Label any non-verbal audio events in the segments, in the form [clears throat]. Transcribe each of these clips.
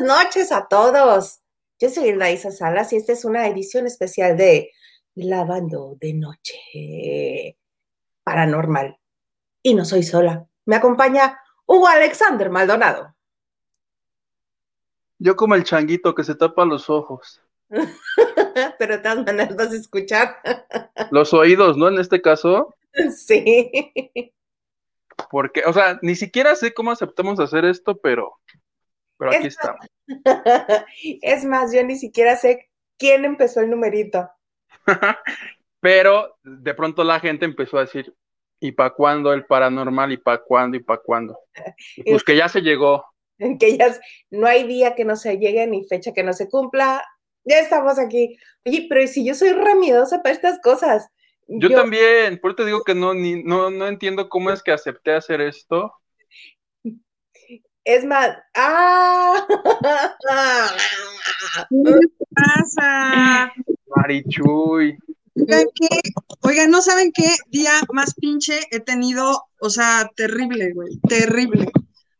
Buenas noches a todos. Yo soy Isa Salas y esta es una edición especial de Lavando de Noche Paranormal. Y no soy sola. Me acompaña Hugo Alexander Maldonado. Yo como el changuito que se tapa los ojos. [laughs] Pero de todas maneras vas a escuchar. [laughs] Los oídos, ¿no? En este caso. Sí. Porque, o sea, ni siquiera sé cómo aceptamos hacer esto, pero, pero aquí Es estamos. [laughs] Es más, yo ni siquiera sé quién empezó el numerito. [laughs] Pero de pronto la gente empezó a decir, ¿y para cuándo el paranormal? ¿Y para cuándo? ¿Y para cuándo? Y [laughs] Pues que ya se llegó. Que ya no hay día que no se llegue ni fecha que no se cumpla. Ya estamos aquí. Oye, pero si yo soy remidosa para estas cosas. Yo, también, por eso te digo que no, ni, no, no entiendo cómo es que acepté hacer esto. Es más, ¡ah! [laughs] ¿Qué pasa? Marichuy. Oigan, ¿qué? Oigan, ¿no saben qué día más pinche he tenido? O sea, terrible, güey, terrible.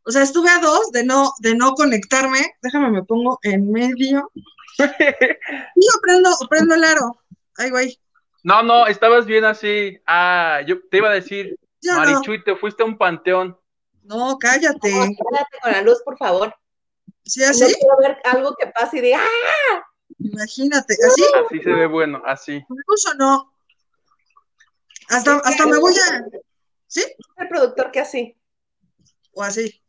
O sea, estuve a dos de no, de no conectarme. Déjame, me pongo en medio. [laughs] Y yo prendo, prendo el aro. Ay, güey. No, no, estabas bien así. Ah, yo te iba a decir, no. Marichuy, te fuiste a un panteón. No, cállate. Espérate con la luz, por favor. ¿Sí No así? quiero ver algo que pase y diga, ¡ah! Imagínate. ¿Así? Así se ve bueno, así. ¿Me puso o no? Hasta, hasta me voy a. ¿Sí? El productor que así. O así.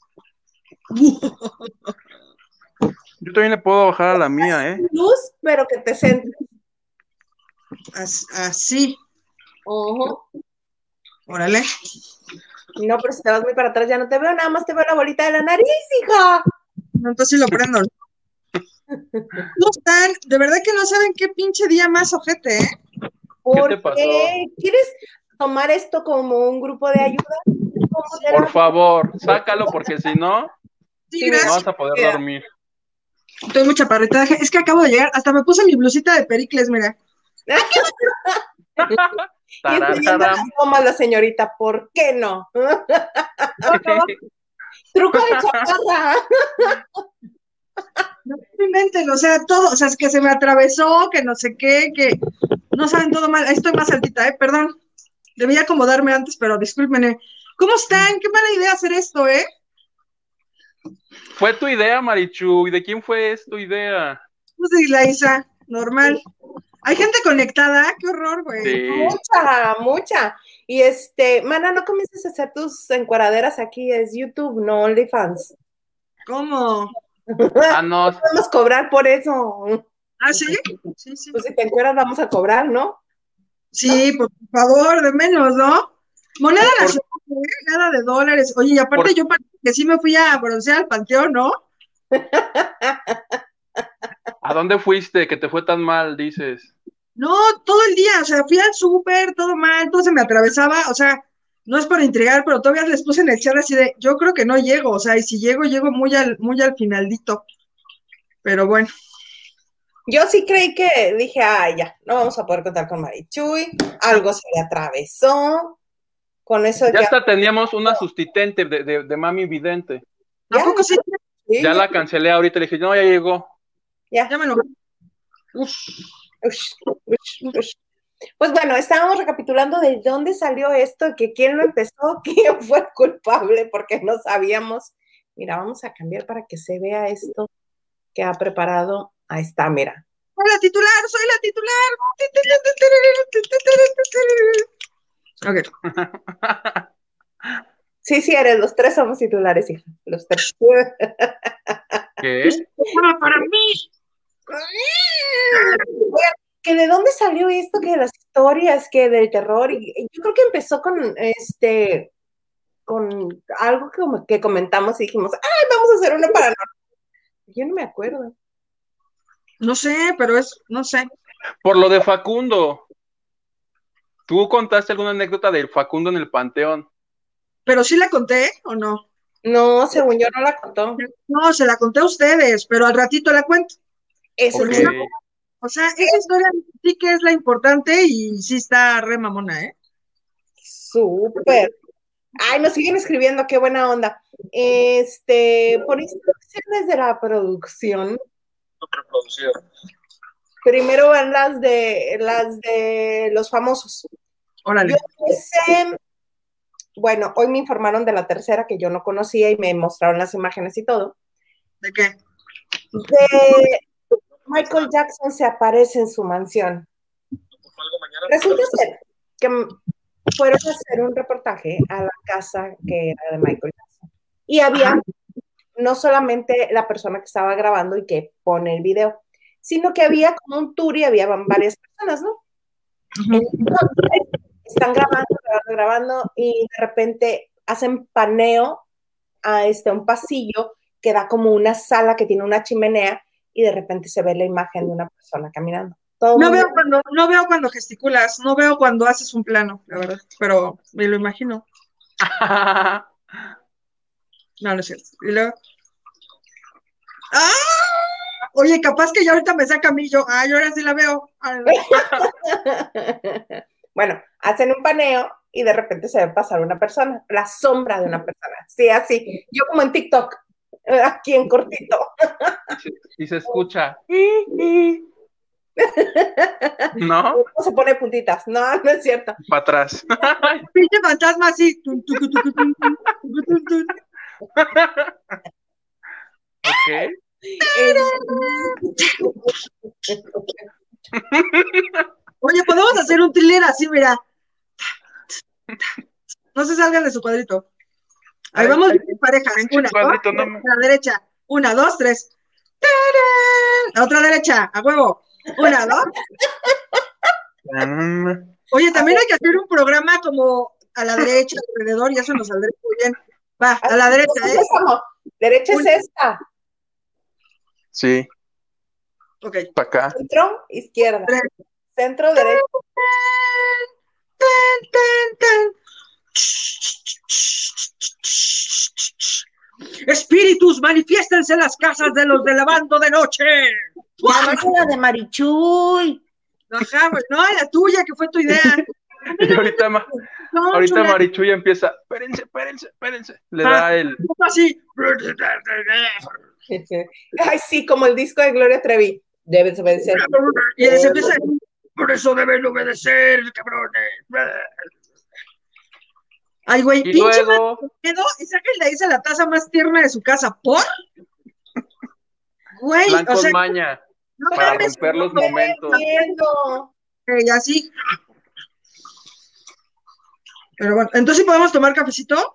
Yo también le puedo bajar a la mía, ¿eh? Luz, pero que te centres. As- Así. Ujú. Órale. No, pero si te vas muy para atrás ya no te veo, nada más te veo la bolita de la nariz, hija. No, Entonces sí lo prendo. ¿Cómo están? De verdad que no saben qué pinche día más ojete, ¿eh? ¿Por te pasó? qué? ¿Quieres tomar esto como un grupo de ayuda? Por favor, sácalo porque si no, Sí, no vas a poder Mira. dormir. Estoy mucha parretaje. Es que acabo de llegar. Hasta me puse mi blusita de Pericles, mira. [laughs] Y tomas la señorita, ¿por qué no? [laughs] Truco de chaparra. No me inventen, o sea, todo, o sea, es que se me atravesó, que no sé qué, que no saben todo mal. Ahí estoy más altita, ¿eh? Perdón. Debía acomodarme antes, pero discúlpenme. ¿Cómo están? Qué mala idea hacer esto, ¿eh? Fue tu idea, Marichuy. ¿De quién fue tu idea? Pues de la Isa, normal. Hay gente conectada, qué horror, güey. Sí. Mucha, mucha. Y este, mana, no comiences a hacer tus encueraderas aquí, es YouTube, no OnlyFans. ¿Cómo? [laughs] Ah, no. Podemos cobrar por eso. ¿Ah, sí? Sí, sí. Pues si te encueras vamos a cobrar, ¿no? Sí, por favor, de menos, ¿no? Moneda nacional, ¿eh? nada de dólares. Oye, y aparte Por- yo parece que sí me fui a broncear al panteón, ¿no? [laughs] ¿A dónde fuiste que te fue tan mal, dices? No, todo el día, o sea, fui al súper, todo mal, todo se me atravesaba, o sea, no es por intrigar, pero todavía les puse en el chat así de, yo creo que no llego, o sea, y si llego, llego muy al, muy al finaldito. Pero bueno, Yo sí creí que dije, ay, ya, no vamos a poder contar con Marichuy, algo se le atravesó, con eso Ya ya, hasta teníamos una sustituente de, de, de Mami Vidente. ¿a ya, poco sí? sí, Ya la cancelé ahorita, le dije, no, ya llegó. Ya. Ush, ush, ush. Pues bueno, estábamos recapitulando de dónde salió esto, que quién lo empezó, quién fue el culpable, porque no sabíamos. Mira, vamos a cambiar para que se vea esto que ha preparado. Ahí está, mira. Soy la titular, soy la titular. Ok, Sí, sí, eres, los tres somos titulares, hija. Los tres. ¿Qué? bueno, para mí. Que de dónde salió esto, que de las historias, que del terror, y, yo creo que empezó con este, con algo que, como que comentamos y dijimos, ay, vamos a hacer uno paranormal. Yo no me acuerdo. No sé, pero es, no sé. Por lo de Facundo. ¿Tú contaste alguna anécdota del Facundo en el Panteón? Pero sí la conté o no. No, según yo no la contó. No, se la conté a ustedes, pero al ratito la cuento. Eso es O sea, esa historia sí que es la importante y sí está re mamona, ¿eh? súper. Ay, nos siguen escribiendo, qué buena onda. Este, por Instagram canciones de la producción. Primero van las de las de los famosos. Órale. Yo empecé, bueno, hoy me informaron de la tercera que yo no conocía y me mostraron las imágenes y todo. ¿De qué? De Michael Jackson se aparece en su mansión. Resulta ser que fueron a hacer un reportaje a la casa que era de Michael Jackson. Y había no solamente la persona que estaba grabando y que pone el video, sino que había como un tour y había varias personas, ¿no? Entonces, están grabando, grabando, grabando y de repente hacen paneo a este, un pasillo que da como una sala que tiene una chimenea y de repente se ve la imagen de una persona caminando. Todo No veo, cuando, no veo cuando gesticulas, no veo cuando haces un plano, la verdad, pero me lo imagino. [laughs] No, no es cierto. Y luego. ¡Ah! Oye, capaz que ya ahorita me saca a mí yo. Ay, ahora sí la veo. [laughs] Bueno, hacen un paneo y de repente se ve pasar una persona, la sombra de una persona. Sí, así. Yo como en TikTok, [laughs] aquí en cortito. y se escucha. ¿No? No se pone puntitas. No, no es cierto. Para atrás. [laughs] Pinche fantasma así. Ok. Oye, podemos hacer un thriller así, mira. No se salgan de su cuadrito. Ahí vamos ay, bien parejas. pinche Una, cuadrito, dos, no tres, me- a la derecha. Una, dos, tres. ¡Tarán! La otra derecha, a huevo. Una, dos. Oye, también hay que hacer un programa como a la derecha, alrededor, y eso nos saldrá muy bien. Va, a la derecha, ¿eh? Empezamos. Derecha es esta. Sí, Ok. para acá. Centro, izquierda. Centro, derecha. Tan, tan, tan. Espíritus, manifiéstense en las casas de los de la banda de noche. La máquina de Marichuy. Ajá, güey, no, la tuya, que fue tu idea. [laughs] Y ahorita, ma- No, ahorita chula, Marichuy empieza. Espérense, espérense, espérense. Le Ah. da el. así. [laughs] Ay, sí, como el disco de Gloria Trevi. Debes obedecer. Y se empieza. Por eso deben obedecer, cabrones. Ay, güey, Y pinche luego. y saca y le dice la taza más tierna de su casa. ¿Por? Güey, o sea, maña. no Para mames, romper los momentos. Güey, así. Pero bueno, entonces podemos tomar cafecito.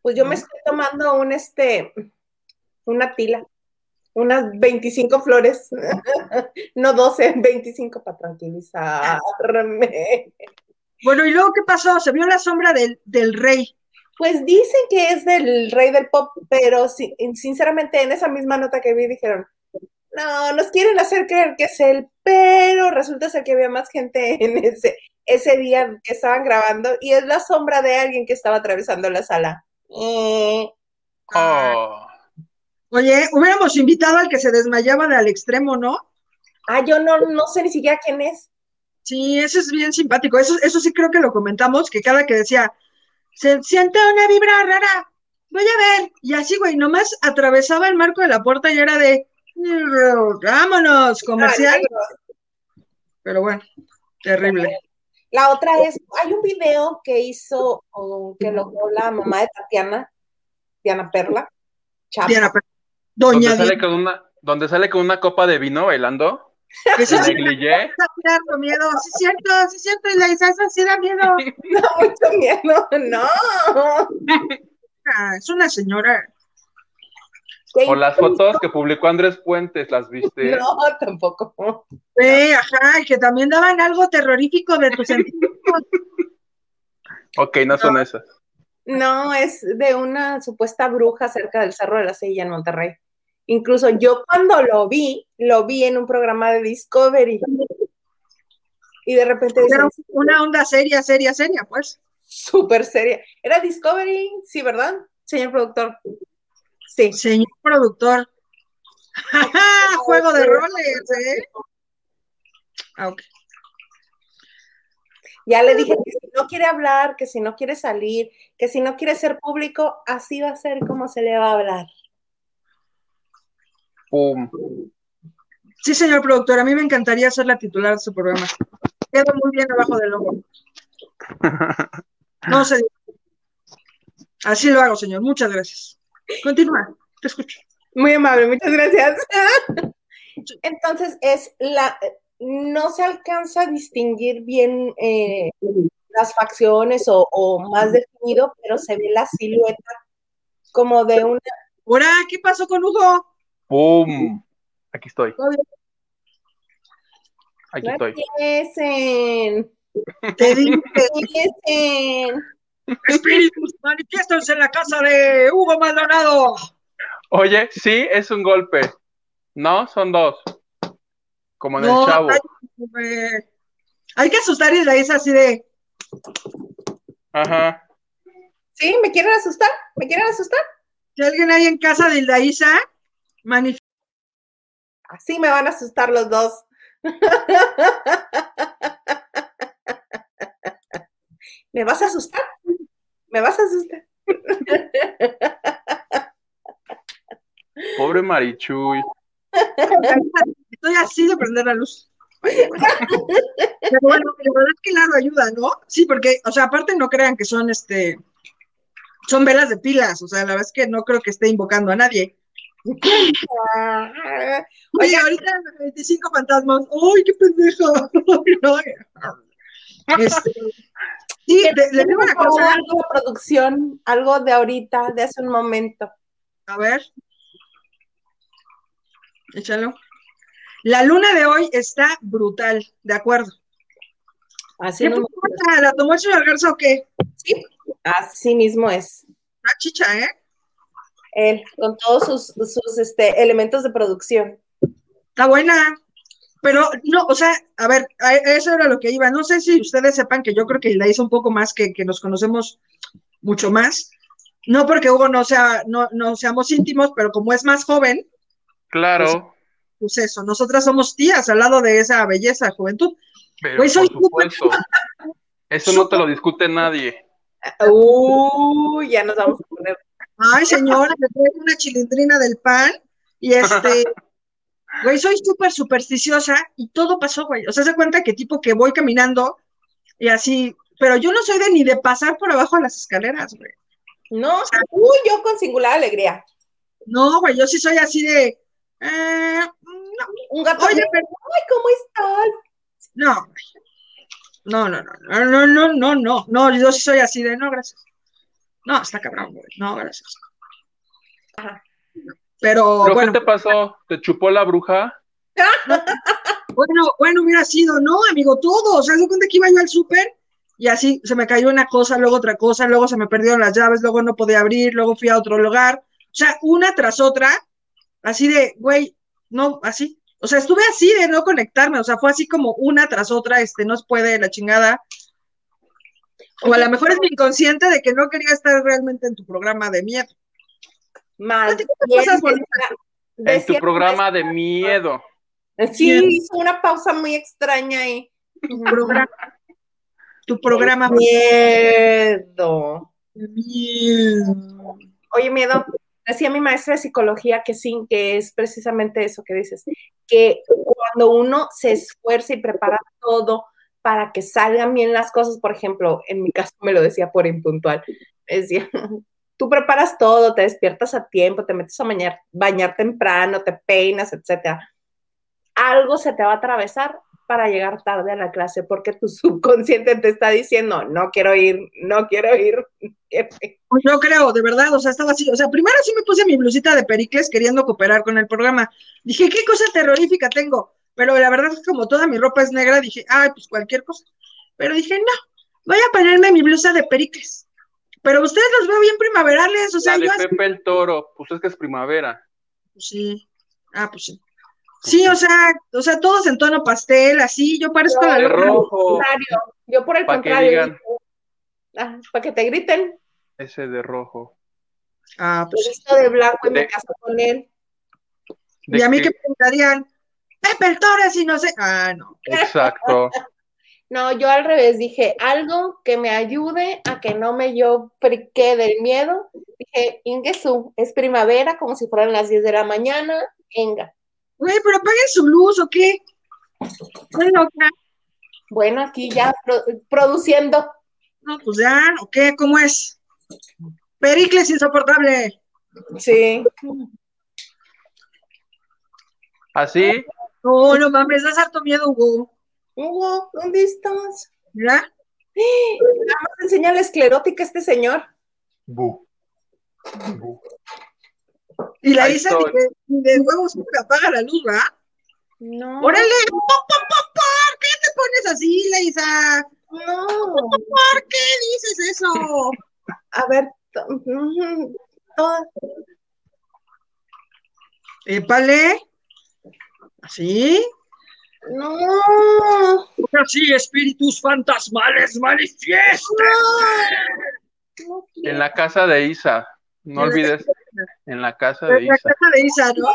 Pues yo me estoy tomando un este, una tila, unas 25 flores, [laughs] no 12, 25 para tranquilizarme. Bueno, ¿y luego qué pasó? Se vio la sombra del, del rey. Pues dicen que es del rey del pop, pero si- sinceramente en esa misma nota que vi dijeron, no, nos quieren hacer creer que es él, pero resulta ser que había más gente [laughs] en ese, ese día que estaban grabando y es la sombra de alguien que estaba atravesando la sala. Eh, Oh. Oye, hubiéramos invitado al que se desmayaba de al extremo, ¿no? ah, yo no, no sé ni siquiera quién es. Sí, eso es bien simpático. Eso, eso sí creo que lo comentamos, que cada que decía, se siente una vibra rara, voy a ver. Y así, güey, nomás atravesaba el marco de la puerta y era de, vámonos, comercial. Pero bueno, terrible. La otra es, hay un video que hizo, o que logró la mamá de Tatiana, Diana Perla, Chapa. Diana, pero- Doña Donde sale con una, donde sale con una copa de vino bailando. [laughs] eso sí Negligé. [laughs] miedo. Sí, es cierto, sí, es cierto, y la Isaisa sí da miedo. [laughs] No, mucho miedo, no. Ah, Es una señora. O las fotos que publicó Andrés Puentes, ¿las viste? No, tampoco. Eh, ajá, y que también daban algo terrorífico de tus sentimientos. Ok, no son esas. No, es de una supuesta bruja cerca del Cerro de la Silla en Monterrey. Incluso yo cuando lo vi, lo vi en un programa de Discovery. Y de repente Era dicen, una onda seria, seria, seria, pues. súper seria. ¿Era Discovery? Sí, ¿verdad? Señor productor. Sí. Señor productor. [laughs] Juego de roles, ¿eh? Ah, ok. Ya le dije que si no quiere hablar, que si no quiere salir, que si no quiere ser público, así va a ser como se le va a hablar. ¡Pum! Sí, señor productor, a mí me encantaría ser la titular de su programa. Quedo muy bien abajo del logo. [laughs] No sé. Así lo hago, señor. Muchas gracias. Continúa, te escucho. Muy amable, muchas gracias. [laughs] Entonces, es la, no se alcanza a distinguir bien eh, las facciones o, más definido, pero se ve la silueta como de una. Hola, ¿qué pasó con Hugo? ¡Pum! Aquí estoy. Aquí estoy. [laughs] Te dicen. Espíritus manifiestos en la casa de Hugo Maldonado. Oye, sí, es un golpe. No, son dos. Como en el chavo. Hay, que asustar y la es así de. Ajá. ¿Sí? ¿Me quieren asustar? ¿Me quieren asustar? Si alguien hay en casa de Ildaísa, manifiesta. Así me van a asustar los dos. [laughs] ¿Me vas a asustar? ¿Me vas a asustar? [laughs] Pobre Marichuy. Estoy así de prender la luz. Pero bueno, la verdad es que Laro ayuda, ¿no? Sí, porque, o sea, aparte no crean que son este, son velas de pilas, o sea, la verdad es que no creo que esté invocando a nadie. [laughs] Oye, ahorita 25 fantasmas, ¡ay, qué pendejo! [laughs] Este, sí, le digo una cosa. Algo de producción, algo de ahorita, de hace un momento. A ver. Échalo. La luna de hoy está brutal, de acuerdo. Así ¿Qué ¿La tomó el señor Garza o qué? Sí, así mismo es. Una chicha, ¿eh? Él, con todos sus, sus este, elementos de producción. Está buena. Pero no, o sea, a ver, eso era lo que iba. No sé si ustedes sepan que yo creo que la hizo un poco más, que, que nos conocemos mucho más. No porque Hugo no sea, no, no seamos íntimos, pero como es más joven. Claro. Pues, eso, nosotras somos tías al lado de esa belleza, juventud. Pero pues por supuesto. Eso no te lo discute nadie. Uy, ya nos vamos a poner. Ay, señora, [laughs] me traigo una chilindrina del pan y este, [laughs] güey, soy súper supersticiosa y todo pasó, güey. O sea, se cuenta que tipo que voy caminando y así, pero yo no soy de ni de pasar por abajo de las escaleras, güey. No, uy, yo con singular alegría. No, güey, yo sí soy así de, eh, un gato. Oye, pero, ay, ¿cómo estás? No, no, no, no, no, no, no, no, no, yo sí soy así de, no, gracias. No, está cabrón, güey, no, gracias. Pero, bueno. ¿Qué te pasó? ¿Te chupó la bruja? [laughs] bueno, bueno, hubiera sido, no, amigo, todo. O sea, se cuenta que iba yo al súper y así se me cayó una cosa, luego otra cosa, luego se me perdieron las llaves, luego no podía abrir, luego fui a otro lugar. O sea, una tras otra, así de, güey, no, así. O sea, estuve así de no conectarme, o sea, fue así como una tras otra, este, no se puede la chingada. O a lo mejor es mi inconsciente de que no quería estar realmente en tu programa de miedo. Más en tu programa de miedo. Sí, hizo una pausa muy extraña ahí. Tu programa. Tu programa. Miedo. Miedo. Oye, miedo, decía mi maestra de psicología que sí, que es precisamente eso que dices, que cuando uno se esfuerza y prepara todo para que salgan bien las cosas, por ejemplo, en mi caso me lo decía por impuntual, decía, [laughs] tú preparas todo, te despiertas a tiempo, te metes a bañar, temprano, te peinas, etcétera. Algo se te va a atravesar para llegar tarde a la clase porque tu [laughs] subconsciente te está diciendo, no quiero ir, no quiero ir. [laughs] Pues yo creo, de verdad, o sea, estaba así, o sea, primero sí me puse mi blusita de Pericles queriendo cooperar con el programa. Dije, ¿qué cosa terrorífica tengo? Pero la verdad es que como toda mi ropa es negra, dije, ay, pues cualquier cosa. Pero dije, no, voy a ponerme mi blusa de Pericles. Pero ustedes los veo bien primaverales, o sea, la de Pepe el Toro, pues es que es primavera. Pues sí. Ah, pues sí. Sí, o sea, o sea, todos en tono pastel, así, yo parezco la de rojo. Yo por el contrario. Ah, para que te griten. Ese de rojo. Ah, pues. Esto de blanco y me caso con él. Y a mí que preguntarían, Pepe el si no sé. Ah, no. Exacto. no, yo al revés dije, algo que me ayude a que no me yo friqué del miedo. Dije, Ingesu, es primavera, como si fueran las 10 de la mañana Venga. Güey, pero apaguen su luz, ¿o qué? Bueno, aquí ya produciendo. No, pues ya, ¿o qué? ¿Cómo es? Pericles insoportable. Sí. ¿Así? No, no mames, das harto miedo, Hugo. Hugo, ¿dónde estás? ¿Ya? Nada más enseña la esclerótica este señor. Bu. Y la Isa ni de, huevos apaga la luz, ¿verdad? No. ¡Órale! ¿Por qué te pones así, Leisa? No. ¿Por qué dices eso? A ver, Épale. ¿Así? No. Así, espíritus fantasmales manifiesten. en la casa de Isa. No olvides. En la casa de Isa. En la casa de Isa, ¿no?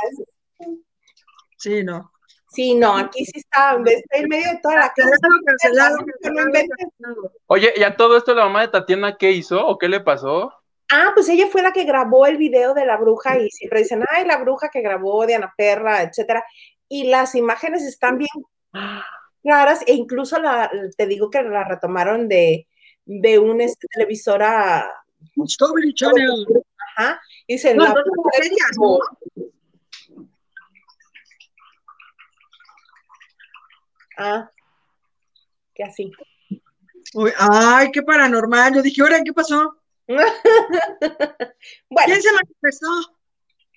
Sí, no. Sí, no, aquí sí está, está en medio de toda la casa. Cancelado, cancelado, Oye, ¿y a todo esto la mamá de Tatiana qué hizo o qué le pasó? Ah, pues ella fue la que grabó el video de la bruja y siempre dicen, ay, la bruja que grabó de Ana Perra, etcétera. Y las imágenes están bien claras e incluso la, te digo que la retomaron de, de una este, televisora. Discovery Channel. Ajá. Dicen, la Ah, que así. ay, qué paranormal. Yo dije, ahora, ¿qué pasó? [laughs] ¿Quién se manifestó?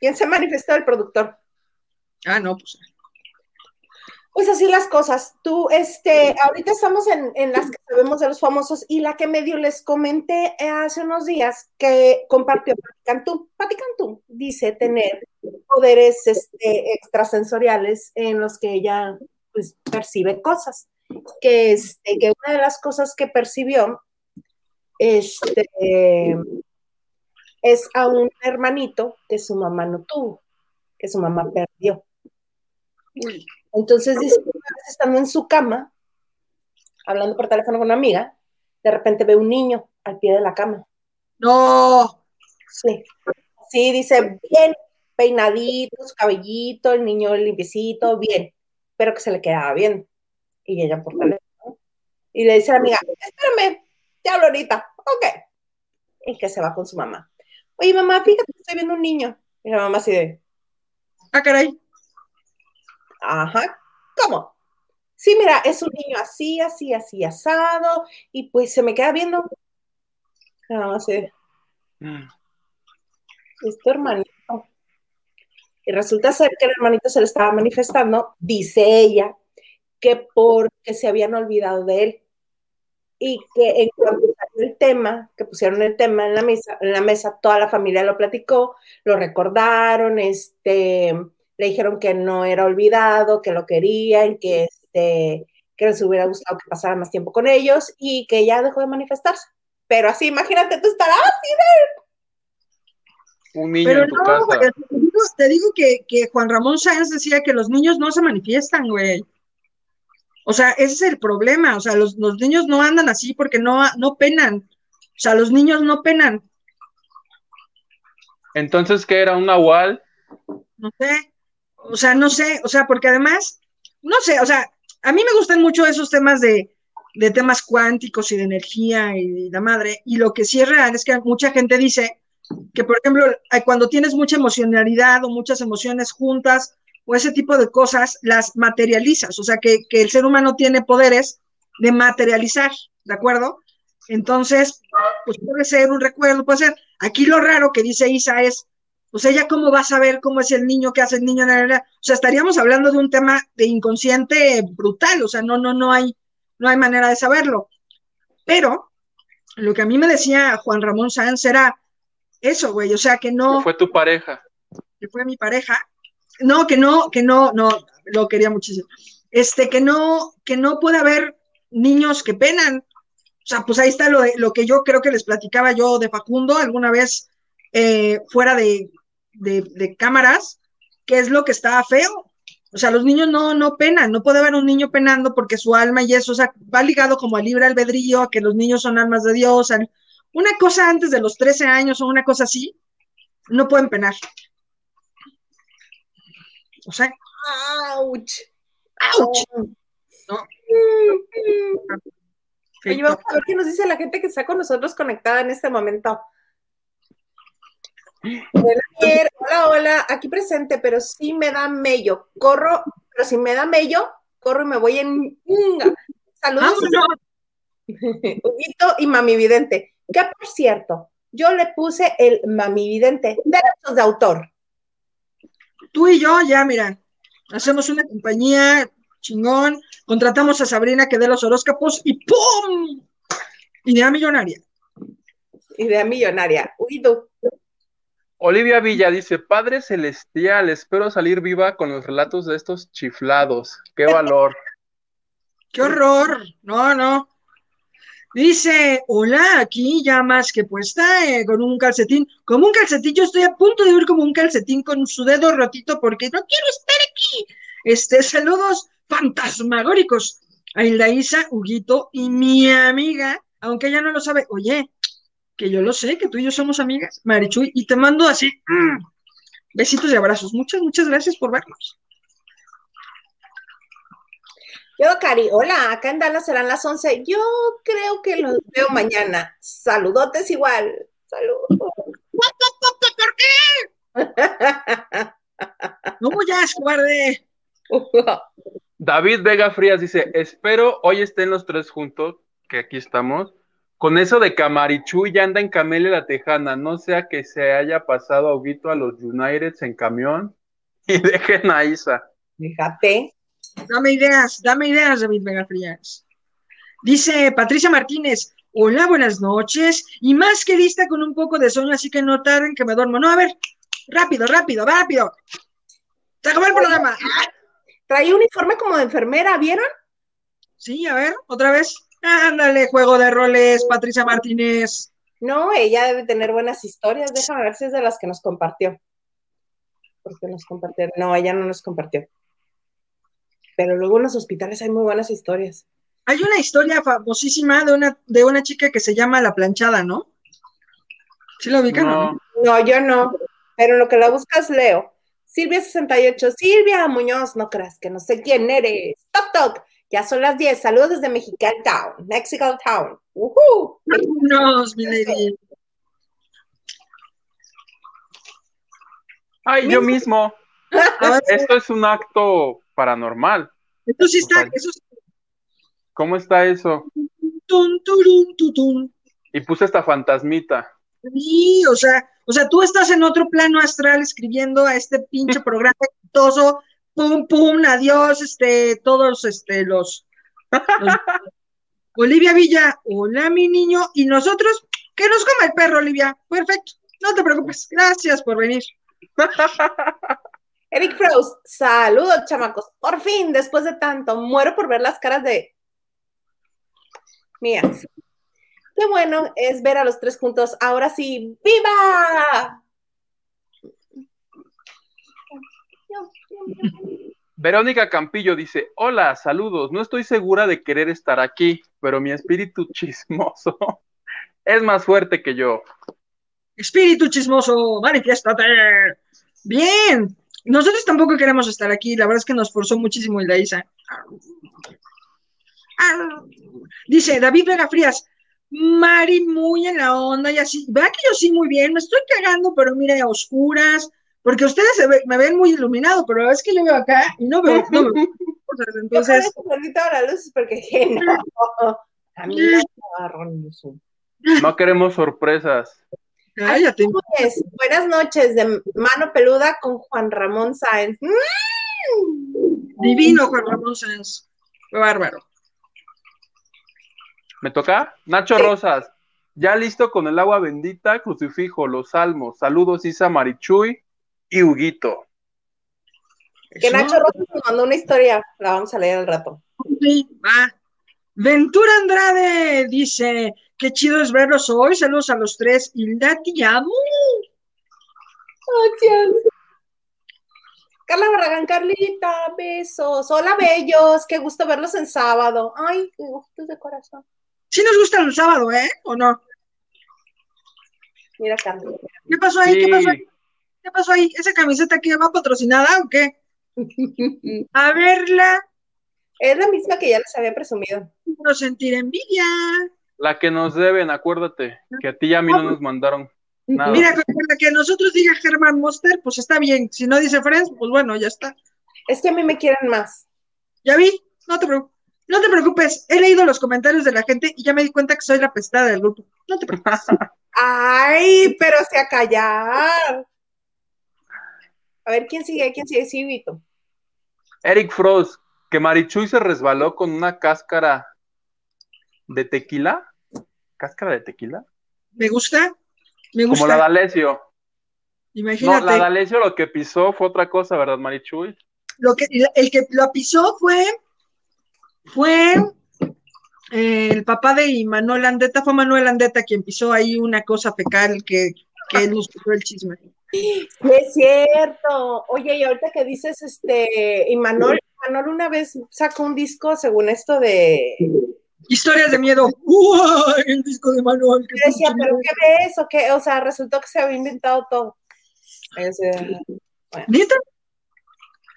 ¿Quién se manifestó? El productor. Ah, no, pues. Pues así las cosas. Tú, este, ahorita estamos en, las que sabemos de los famosos y la que medio les comenté hace unos días que compartió Pati Cantú. Dice tener poderes este, extrasensoriales en los que ella pues, percibe cosas. Que, este, que una de las cosas que percibió este, es a un hermanito que su mamá no tuvo, que su mamá perdió. Entonces dice, estando en su cama, hablando por teléfono con una amiga, de repente ve un niño al pie de la cama. No. Sí. Sí, dice, bien, peinadito, su cabellito, el niño limpiecito, bien, pero que se le quedaba bien. Y ella por teléfono. Y le dice a la amiga, espérame, te hablo ahorita ok. Y que se va con su mamá. Oye, mamá, fíjate que estoy viendo un niño. Y la mamá así de. Ah, caray. Ajá, ¿cómo? Sí, mira, es un niño así, así, así, asado, y pues se me queda viendo. Así de. Mm. Es tu hermanito. Y resulta ser que el hermanito se le estaba manifestando, dice ella, que porque se habían olvidado de él y que en cuanto salió el tema, que pusieron el tema en la mesa, en la mesa, toda la familia lo platicó, lo recordaron, este, le dijeron que no era olvidado, que lo querían, que este, que les hubiera gustado que pasara más tiempo con ellos y que ya dejó de manifestarse. Pero así, imagínate, tú estarás así de... Un niño en tu casa. te digo, que, que Juan Ramón Sáenz decía que los niños no se manifiestan, güey. O sea, ese es el problema. O sea, los, niños no andan así porque no, no penan. O sea, los niños no penan. Entonces, ¿qué era un nahual? No sé. O sea, no sé. O sea, porque además, no sé, o sea, a mí me gustan mucho esos temas de, de temas cuánticos y de energía y, la madre. Y lo que sí es real es que mucha gente dice que, por ejemplo, cuando tienes mucha emocionalidad o muchas emociones juntas, o ese tipo de cosas las materializas, o sea, que, el ser humano tiene poderes de materializar, ¿de acuerdo? Entonces, pues puede ser un recuerdo, puede ser. Aquí lo raro que dice Isa es, pues ella cómo va a saber cómo es el niño, qué hace el niño, o sea, estaríamos hablando de un tema de inconsciente brutal, o sea, no, no, no hay, no hay manera de saberlo. Pero lo que a mí me decía Juan Ramón Sáenz era eso, güey, o sea, que no. fue tu pareja. Que fue mi pareja, no, que no, que no, no, lo quería muchísimo. Este, que no, que no puede haber niños que penan. O sea, pues ahí está lo, lo que yo creo que les platicaba yo de Facundo alguna vez eh, fuera de, de, cámaras, que es lo que está feo. O sea, los niños no, no penan, no puede haber un niño penando porque su alma y eso, o sea, va ligado como al libre albedrío, a que los niños son almas de Dios, una cosa antes de los 13 años o una cosa así, no pueden penar. O sea, ¡Auch! ¡ouch! ¿no? Oye, vamos a ver qué nos dice la gente que está con nosotros conectada en este momento. Hola, hola, hola, aquí presente, pero sí me da mello. Corro, pero si me da mello, corro y me voy en. Saludos. Huguito y Mami Vidente. Que por cierto, yo le puse el Mami Vidente, derechos de autor. Tú y yo, ya, mira, hacemos una compañía chingón, contratamos a Sabrina que dé los horóscopos y ¡pum! Idea millonaria. Idea millonaria. Huguito. Olivia Villa dice, Padre Celestial, espero salir viva con los relatos de estos chiflados. ¡Qué valor! ¡Qué horror! No, no. Dice, hola, aquí ya más que puesta, eh, con un calcetín. Como un calcetín, yo estoy a punto de ir como un calcetín con su dedo rotito porque no quiero estar aquí. Este, saludos fantasmagóricos a Hilda Huguito y mi amiga, aunque ella no lo sabe. Oye, que yo lo sé, que tú y yo somos amigas, Marichuy, y te mando así, mm, besitos y abrazos. Muchas, muchas gracias por vernos. Yo, Cari, hola, acá en Dallas serán las 11. Yo creo que los veo mañana. Saludotes igual. Saludos. ¿Por qué? No guarde. David Vega Frías dice, espero hoy estén los tres juntos, que aquí estamos. Con eso de Camarichu ya anda en Camelia la Tejana, no sea que se haya pasado a Huguito a los Uniteds en camión [laughs] y dejen a Isa. Fíjate. Dame ideas, dame ideas, David Vega Frías. Dice Patricia Martínez, hola, buenas noches, y más que lista con un poco de sueño, así que no tarden que me duermo. No, a ver, rápido, rápido, rápido. Se acabó el programa. Trae uniforme como de enfermera, ¿vieron? Sí, a ver, otra vez. Ándale, juego de roles, Patricia Martínez. No, ella debe tener buenas historias. Déjame ver si es de las que nos compartió. Porque nos compartió. No, ella no nos compartió. Pero luego en los hospitales hay muy buenas historias. Hay una historia famosísima de una, de una chica que se llama La Planchada, ¿no? ¿Sí la ubican no? No, No, yo no. Pero en lo que la buscas, leo. Silvia68, Silvia Muñoz, no creas que no sé quién eres. Toc, toc. Ya son las 10. Saludos desde Mexican Town, Mexican Town. Ujú. Vámonos, mi lady. ay, yo mismo. [laughs] A ver, Esto es un acto paranormal. esto sí está, eso sí. ¿Cómo está eso? Tun, turun, tutun. Y puse esta fantasmita. Sí, o sea, o sea, tú estás en otro plano astral escribiendo a este pinche programa exitoso, pum, pum, adiós, este, todos, este, los, los- [laughs] Olivia Villa, hola mi niño, y nosotros, que nos coma el perro, Olivia, perfecto, no te preocupes, gracias por venir. [laughs] Eric Frost, saludos, chamacos. Por fin, después de tanto, muero por ver las caras de mías. Qué bueno es ver a los tres juntos. Ahora sí, ¡viva! Verónica Campillo dice, hola, saludos, no estoy segura de querer estar aquí, pero mi espíritu chismoso [laughs] es más fuerte que yo. Espíritu chismoso, manifiéstate. Bien, nosotros tampoco queremos estar aquí, la verdad es que nos forzó muchísimo Hilda Isa. Dice David Vega Frías, Mari muy en la onda y así. Vea que yo sí muy bien, me estoy cagando, pero mire, a oscuras, porque ustedes se ve- me ven muy iluminado, pero es que yo veo acá y no veo, no veo. cosas. [laughs] Entonces, Yo ahorita ahora luces porque [laughs] no, a mí no. No queremos sorpresas. cállate. Pues, buenas noches de mano peluda con Juan Ramón Sáenz. Mm. Divino Juan Ramón Sanz. Qué bárbaro. ¿Me toca? Nacho Sí. Rosas, ya listo con el agua bendita, crucifijo, los salmos. Saludos Isa Marichuy y Huguito. Que. Nacho Rosa nos mandó una historia, la vamos a leer al rato. Sí, va. Ventura Andrade dice, qué chido es verlos hoy, saludos a los tres, Hilda, te amo. Gracias. Carla Barragán, Carlita, besos. Hola, bellos, qué gusto verlos en sábado. Ay, qué gustos de corazón. Sí nos gusta el sábado, ¿eh? ¿O no? Mira, Carla. ¿Qué pasó ahí? Sí, ¿Qué pasó ahí? ¿Qué pasó ahí? ¿Esa camiseta que va patrocinada o qué? [laughs] A verla. Es la misma que ya les había presumido. No sentir envidia. La que nos deben, acuérdate, que a ti y a mí no nos mandaron nada. Mira, con la que nosotros diga Germán Monster, pues está bien. Si no dice Friends, pues bueno, ya está. Es que a mí me quieren más. Ya vi, no te preocupes. No te preocupes, he leído los comentarios de la gente y ya me di cuenta que soy la pestada del grupo. No te preocupes. [laughs] Ay, pero se a callar. A ver, ¿quién sigue? ¿Quién sigue? Sí, Vito. Eric Frost, que Marichuy se resbaló con una cáscara de tequila. ¿Cáscara de tequila? Me gusta, me gusta. Como la D'Alessio. Imagínate. No, la D'Alessio lo que pisó fue otra cosa, ¿verdad, Marichuy? Lo que, el que lo pisó fue, fue eh, el papá de Manuel Andeta, fue Manuel Andeta quien pisó ahí una cosa fecal que, que nos puso el chisme. Sí, es cierto. Oye, y ahorita que dices, este, y Manuel, Manuel una vez sacó un disco, según esto de... Historias de miedo. ¡Uy! El disco de Manuel. Yo decía, ¿pero qué ves? ¿O qué? O sea, resultó que se había inventado todo. Ese, bueno. ¿Neta?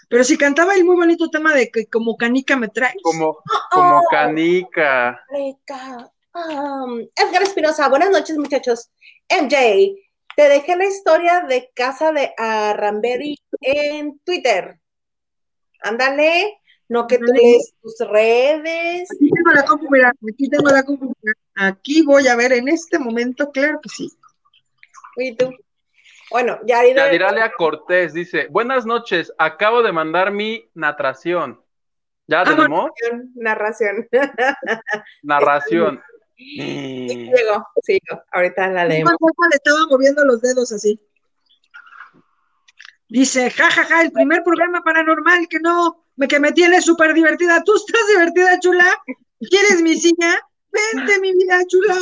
Pero si cantaba el muy bonito tema de que como canica me traes. Como, como canica. Rica. Um, Edgar Espinosa, buenas noches, muchachos. MJ, te dejé la historia de casa de Aramberi en Twitter. Ándale, no que tú lees tus redes. Aquí tengo la compu, mira, aquí tengo la compu. mira. Aquí voy a ver en este momento, claro que sí. Y tú. Bueno, ya iré. Yadiralia Cortés dice, buenas noches, acabo de mandar mi narración. ¿Ya Ah, tenemos? Narración. Narración. Sí, Mm. llegó, sí, ahorita la leemos. Le estaba moviendo los dedos así. Dice, jajaja, ja, ja, el primer programa paranormal que no, me, que me tiene súper divertida. ¿Tú estás divertida, chula? ¿Quieres mi silla? Vente, mi vida chula.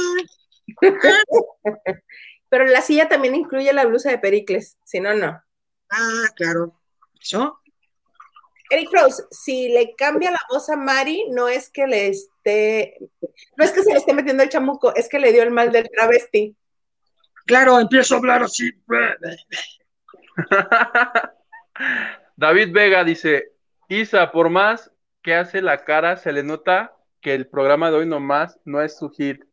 [laughs] Pero la silla también incluye la blusa de Pericles, si no, no. Ah, claro. ¿Eso? Eric Rose, si le cambia la voz a Mari, no es que le esté, no es que se le esté metiendo el chamuco, es que le dio el mal del travesti. Claro, empiezo a hablar así. [laughs] David Vega dice, Isa, por más que hace la cara, se le nota que el programa de hoy nomás no es su hit.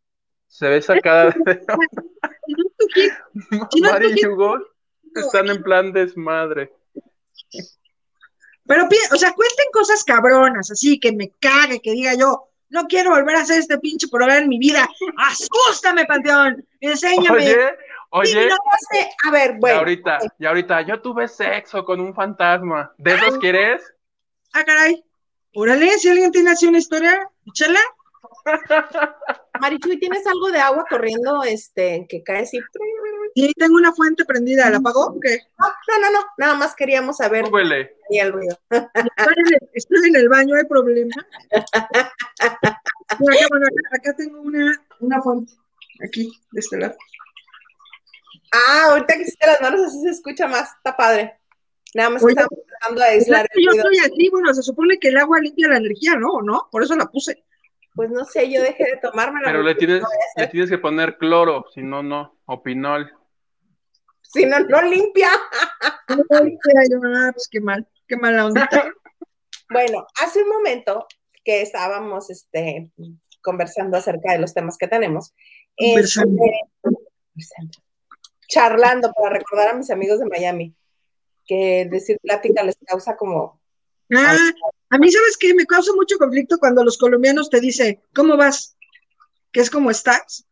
Se ve sacada de... [laughs] Mari y Hugo están en plan desmadre. Pero, o sea, cuenten cosas cabronas, así que me cague, que diga yo, no quiero volver a hacer este pinche programa en mi vida. Asústame, Panteón. Enséñame. Oye, oye, no sé, a ver, y bueno, ahorita, y ahorita, yo tuve sexo con un fantasma. ¿De esos quieres? Ah, caray. Órale, si alguien tiene así una historia, échala. Marichuy, ¿tienes algo de agua corriendo este, que cae así? Sí, tengo una fuente prendida, ¿la apagó? ¿Qué? No, no, no, nada más queríamos saber y el ruido. [laughs] Estoy en el, baño, hay problema. Mira, qué bueno, acá, acá tengo una, una fuente, aquí, de este lado. Ah, ahorita que hiciste las manos así se escucha más, está padre. Nada más que estamos tratando de aislar el yo estoy aquí, bueno, se supone que el agua limpia la energía, ¿no? ¿O ¿No? Por eso la puse. Pues no sé, yo dejé de tomármela. Pero le tienes, le tienes que poner cloro, si no, no. O pinol. Si no, no limpia. Ay, yo, ah, pues qué mal, qué mala onda. [laughs] Bueno, hace un momento que estábamos este, conversando acerca de los temas que tenemos, Conversando. este, charlando para recordar a mis amigos de Miami, que decir plática les causa como, Ah, a mí, ¿sabes qué? Me causa mucho conflicto cuando los colombianos te dicen, ¿cómo vas? Que es como estás.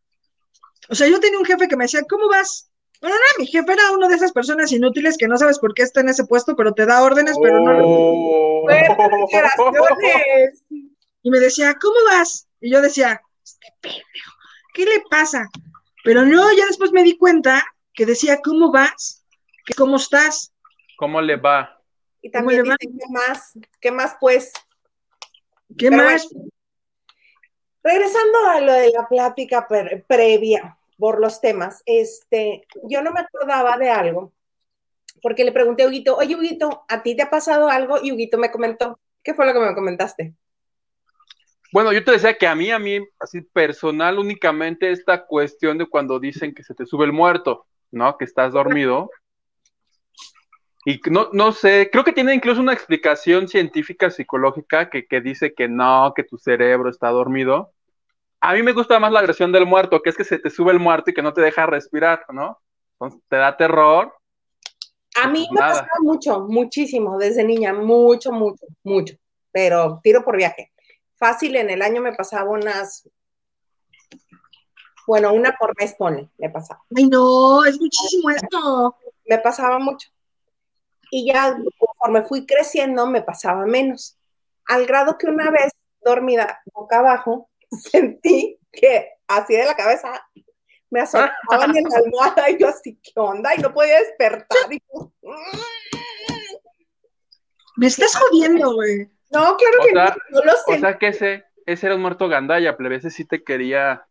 O sea, yo tenía un jefe que me decía, ¿cómo vas? Bueno, no, mi jefe era uno de esas personas inútiles que no sabes por qué está en ese puesto, pero te da órdenes, pero no. Oh. [laughs] Y me decía, ¿cómo vas? Y yo decía, este pendejo, ¿qué le pasa? Pero no, ya después me di cuenta que decía, ¿cómo vas? Que cómo estás. ¿Cómo le va? Y también dicen, ¿qué más? ¿Qué más pues? ¿Qué Pero más? Regresando a lo de la plática pre- previa por los temas, este, yo no me acordaba de algo, porque le pregunté a Huguito, oye Huguito, ¿a ti te ha pasado algo? Y Huguito me comentó, ¿qué fue lo que me comentaste? Bueno, yo te decía que a mí, a mí, así personal, únicamente esta cuestión de cuando dicen que se te sube el muerto, ¿no? Que estás dormido. Y no, no sé, creo que tiene incluso una explicación científica psicológica que, que dice que no, que tu cerebro está dormido. A mí me gusta más la agresión del muerto, que es que se te sube el muerto y que no te deja respirar, ¿no? Entonces te da terror. A mí me pasaba mucho, muchísimo, desde niña, mucho, mucho, mucho, pero tiro por viaje. Fácil, en el año me pasaba unas, bueno, una por mes, pone, me pasaba. Ay, no, es muchísimo esto. me pasaba mucho. Y ya conforme fui creciendo, me pasaba menos. Al grado que una vez, dormida boca abajo, sentí que así de la cabeza me azotaban en la [laughs] almohada y yo así, ¿qué onda? Y no podía despertar. Y yo, Me estás jodiendo, güey. no, claro O que sea- no, no lo O sentí. sea que ese, ese era un muerto gandalla, plebe, ese sí te quería.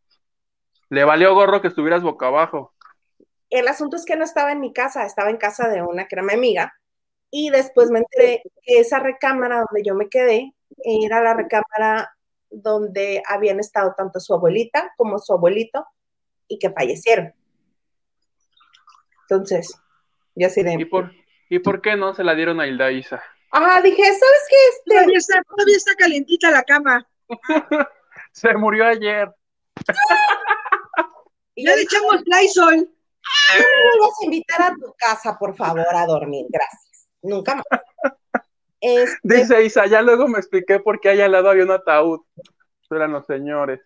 Le valió gorro que estuvieras boca abajo. El asunto es que no estaba en mi casa, estaba en casa de una que era mi amiga. Y después me enteré que esa recámara donde yo me quedé era la recámara donde habían estado tanto su abuelita como su abuelito y que fallecieron. Entonces, yo así ¿Y de, por, ¿Y por qué no se la dieron a Hilda Isa? ah, dije, ¿sabes qué? Este, Todavía está, todavía está calientita la cama. [laughs] Se murió ayer. y Ya yo le echamos Lysol. "No me vas a invitar a tu casa, por favor, a dormir, gracias. Nunca más. Este, [laughs] Dice Isa, ya luego me expliqué por qué allá al lado había un ataúd. Eran los señores.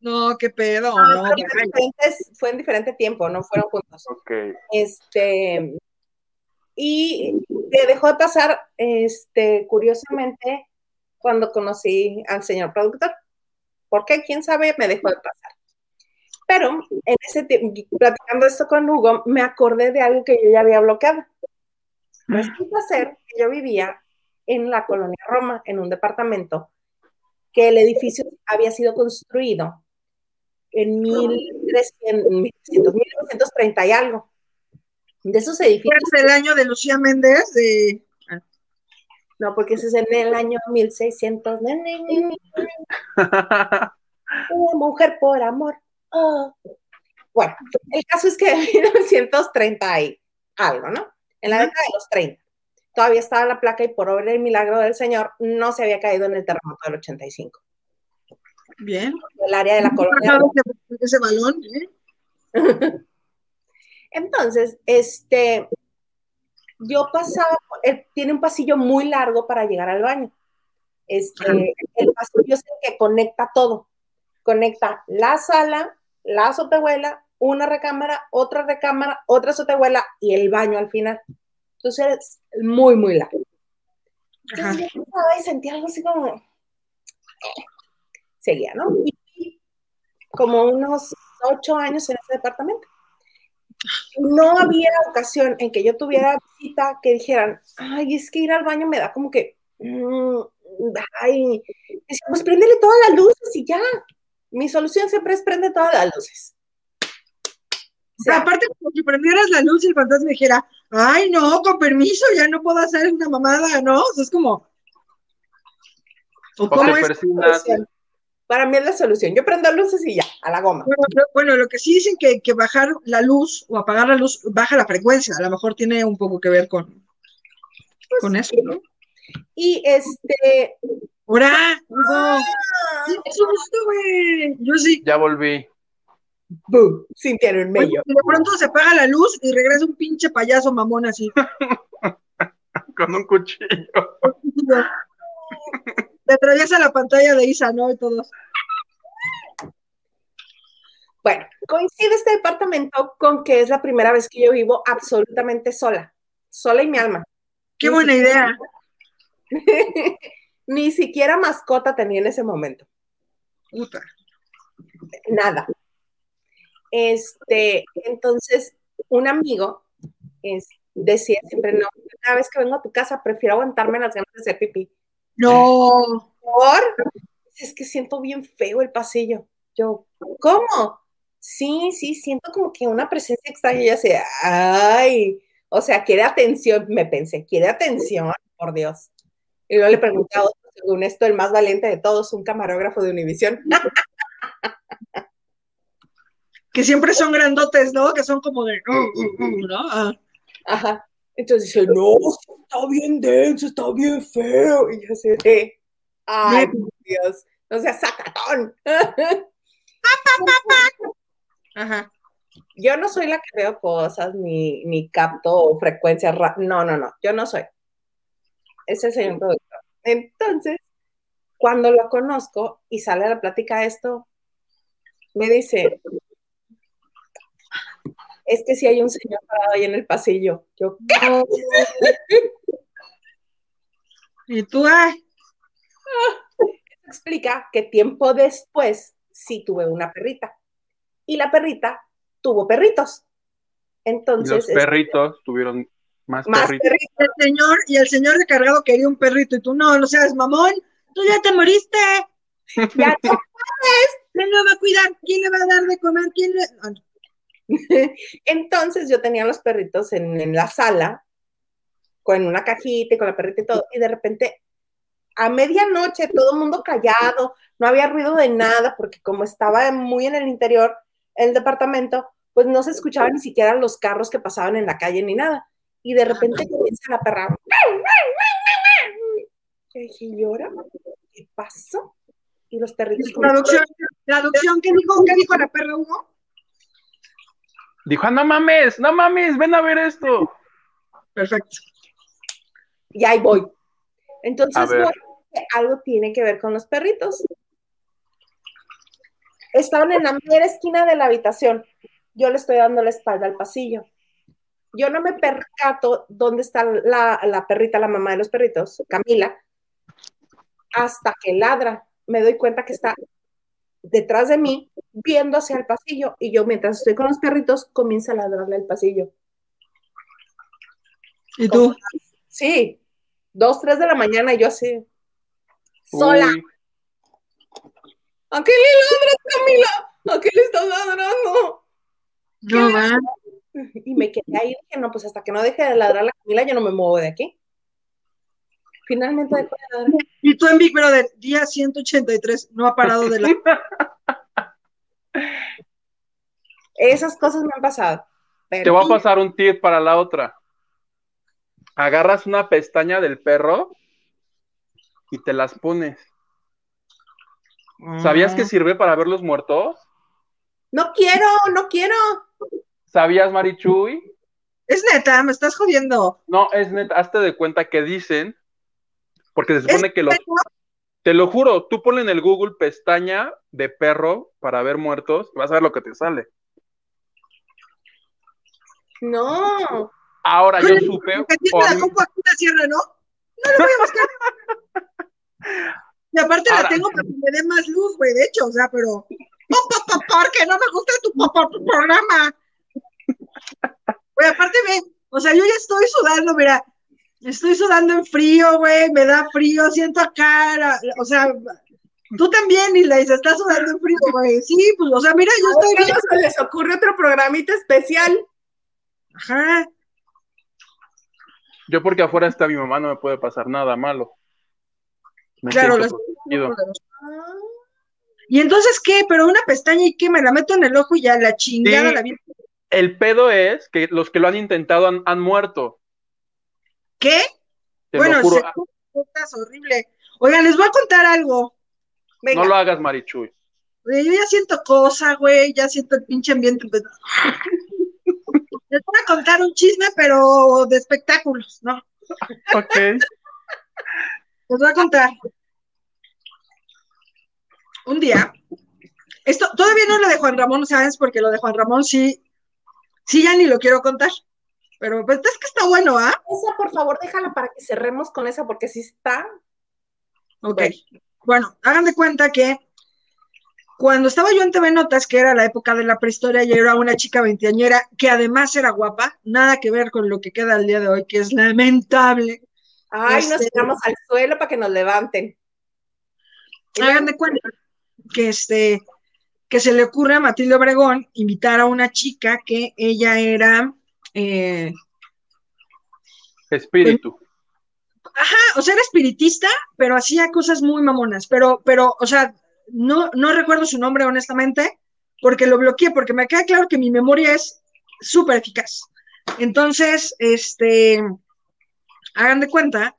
No, qué pedo. no, No, pero fue en diferentes- fue en diferente tiempo, no fueron juntos. Ok. Este, y me dejó de pasar, este, curiosamente, cuando conocí al señor productor. ¿Por qué? ¿Quién sabe? Me dejó de pasar. Pero en ese tiempo, platicando esto con Hugo, me acordé de algo que yo ya había bloqueado. Resulta ser que yo vivía en la colonia Roma, en un departamento, que el edificio había sido construido en 1300, 1300, 1930 y algo. De esos edificios, Es el año de Lucía Méndez, de... no, porque ese es en el año 1600. Ne, ne, ne, ne, Una mujer por amor. Oh. Bueno, el caso es que [laughs] en 1930 y algo, ¿no? En la década de los 30. Todavía estaba la placa y por obra y milagro del Señor no se había caído en el terremoto del 85. Bien. El área de la colonia. Ese, ese balón, ¿eh? [laughs] Entonces, este, yo pasaba, tiene un pasillo muy largo para llegar al baño. Este, el pasillo es el que conecta todo. Conecta la sala, la azotehuela, una recámara, otra recámara, otra azotehuela y el baño al final. Entonces, es muy, muy largo. Ajá. Entonces, yo pasaba y sentía algo así como... eh, Seguía, ¿no? Y como unos ocho años en ese departamento. No había ocasión en que yo tuviera visita que dijeran, ay, es que ir al baño me da como que, mm, ay, decía, pues préndele todas las luces y ya. Mi solución siempre es prende todas las luces. O sea, Aparte, como si prendieras la luz y el fantasma dijera, ay, no, con permiso, ya no puedo hacer una mamada, ¿no? O sea, es como... ¿O cómo es? Para mí es la solución. Yo prendo luces y ya, a la goma. Bueno, lo- bueno, lo que sí dicen que, que bajar la luz o apagar la luz baja la frecuencia. A lo mejor tiene un poco que ver con, con eso, ¿no? Y este. ¡Hora! Hugo! ¡ah! Sí, ¡Qué susto, güey! Yo sí. Ya volví. ¡Bum! Sintieron Oye, mello. y de pronto se apaga la luz y regresa un pinche payaso mamón así. [laughs] Con un cuchillo. [laughs] Te atraviesa la pantalla de Isa, ¿no? Y todos. Bueno, coincide este departamento con que es la primera vez que yo vivo absolutamente sola. Sola y mi alma. ¡Qué Ni buena siquiera- idea! [laughs] Ni siquiera mascota tenía en ese momento. Puta. Nada. Este, entonces, un amigo es- decía siempre, no, cada vez que vengo a tu casa prefiero aguantarme las ganas de hacer pipí. No. ¿Por? Es que siento bien feo el pasillo. Yo, ¿cómo? Sí, sí, siento como que una presencia extraña y ya sé, ay, o sea, quiere atención, me pensé, quiere atención, por Dios. Y luego le pregunté a otro, según esto, el más valiente de todos, un camarógrafo de Univisión. [laughs] Que siempre son grandotes, ¿no? Que son como de. "Uh, uh, uh", ¿no? Ah. Ajá. Entonces dice, no, está bien denso, está bien feo. Y yo así de, ay, Dios, no seas sacatón. [laughs] Ajá. Yo no soy la que veo cosas ni, ni capto frecuencias. No, no, no, yo no soy. Ese es el productor. Entonces, cuando lo conozco y sale a la plática esto, me dice, es que si hay un señor parado ahí en el pasillo. Yo, ¿qué? No. [laughs] Y tú, ay, explica que tiempo después sí tuve una perrita. Y la perrita tuvo perritos. Entonces, los perritos tuvieron más, más perritos. perritos. el señor, y el señor recargado quería un perrito, y tú, no, no seas mamón, tú ya te moriste. Ya no. [laughs] ¿Quién lo va a cuidar? ¿Quién le va a dar de comer? ¿Quién le...? [laughs] Entonces yo tenía los perritos en, en la sala, con una cajita y con la perrita y todo, y de repente a medianoche todo el mundo callado, no había ruido de nada, porque como estaba muy en el interior el departamento, pues no se escuchaban ni siquiera los carros que pasaban en la calle ni nada. Y de repente comienza la perra. Yo dije, ¿y ahora? ¿Qué pasó? Y los perritos Traducción, traducción, ¿qué dijo, qué dijo la perra Hugo? Dijo, ah, no mames, no mames, ven a ver esto. Perfecto. y ahí voy. Entonces, voy, algo tiene que ver con los perritos. Estaban en la mera esquina de la habitación. Yo le estoy dando la espalda al pasillo. Yo no me percato dónde está la, la perrita, la mamá de los perritos, Camila, hasta que ladra. Me doy cuenta que está detrás de mí, viendo hacia el pasillo, y yo mientras estoy con los perritos, comienza a ladrarle al pasillo. ¿Y tú? Sí, dos, tres de la mañana y yo así, sola. Uy, ¿A qué le ladras, Camila? ¿A qué le estás ladrando? No, va. Y me quedé ahí, dije, no, pues hasta que no deje de ladrar la Camila, yo no me muevo de aquí. Finalmente dejó de ladrar. Y tú en Big Brother, día 183, no ha parado de la... Esas cosas me han pasado. Pero Te voy a pasar un tip para la otra. Agarras una pestaña del perro y te las pones. ¿Sabías que sirve para ver los muertos? no quiero, no quiero. ¿Sabías, Marichuy? Es neta, me estás jodiendo. No, es neta, hazte de cuenta que dicen, porque se supone ¿Es que lo, neta? te lo juro, tú ponle en el Google pestaña de perro para ver muertos, vas a ver lo que te sale. No. Ahora yo supe, la sierra, ¿no? No lo voy a buscar. [laughs] Y aparte Ahora- la tengo para que me dé más luz, güey, de hecho, o sea, pero... Porque no me gusta tu papá tu programa. Güey, aparte ve, o sea, yo ya estoy sudando, mira, estoy sudando en frío, güey, me da frío, siento la- o sea, tú también, y se está sudando en frío, güey, sí, pues, o sea, mira, yo ¿A estoy bien, ustedes se les ocurre otro programita especial? ajá, yo porque afuera está mi mamá no me puede pasar nada malo. Me claro, protegido. Ah, Y entonces, ¿qué? Pero una pestaña y qué, me la meto en el ojo y ya la chingada Sí. la vi. El pedo es que los que lo han intentado han, han muerto. ¿Qué? Te bueno, lo juro. se- podcast horrible. Oigan, les voy a contar algo. venga. No lo hagas, Marichuy. Güey, yo ya siento cosa, güey, ya siento el pinche ambiente. pues. [laughs] Les voy a contar un chisme, pero de espectáculos, ¿no? Ok. Les voy a contar. Un día, esto todavía no lo de Juan Ramón, ¿sabes? Porque lo de Juan Ramón sí, sí ya ni lo quiero contar. Pero pues es que está bueno, ¿ah? Esa, por favor, déjala para que cerremos con esa, porque sí está. Ok. Bueno, hagan de cuenta que cuando estaba yo en TV Notas, que era la época de la prehistoria, y era una chica veinteañera que además era guapa, nada que ver con lo que queda el día de hoy, que es lamentable. Ay, nos Este- tiramos al suelo para que nos levanten. Hagan de cuenta que este que se le ocurre a Matilde Obregón invitar a una chica que ella era, eh, Espíritu. ajá, o sea, era espiritista, pero hacía cosas muy mamonas, pero, pero, o sea, no, no recuerdo su nombre honestamente, porque lo bloqueé, porque me queda claro que mi memoria es súper eficaz. Entonces, este, hagan de cuenta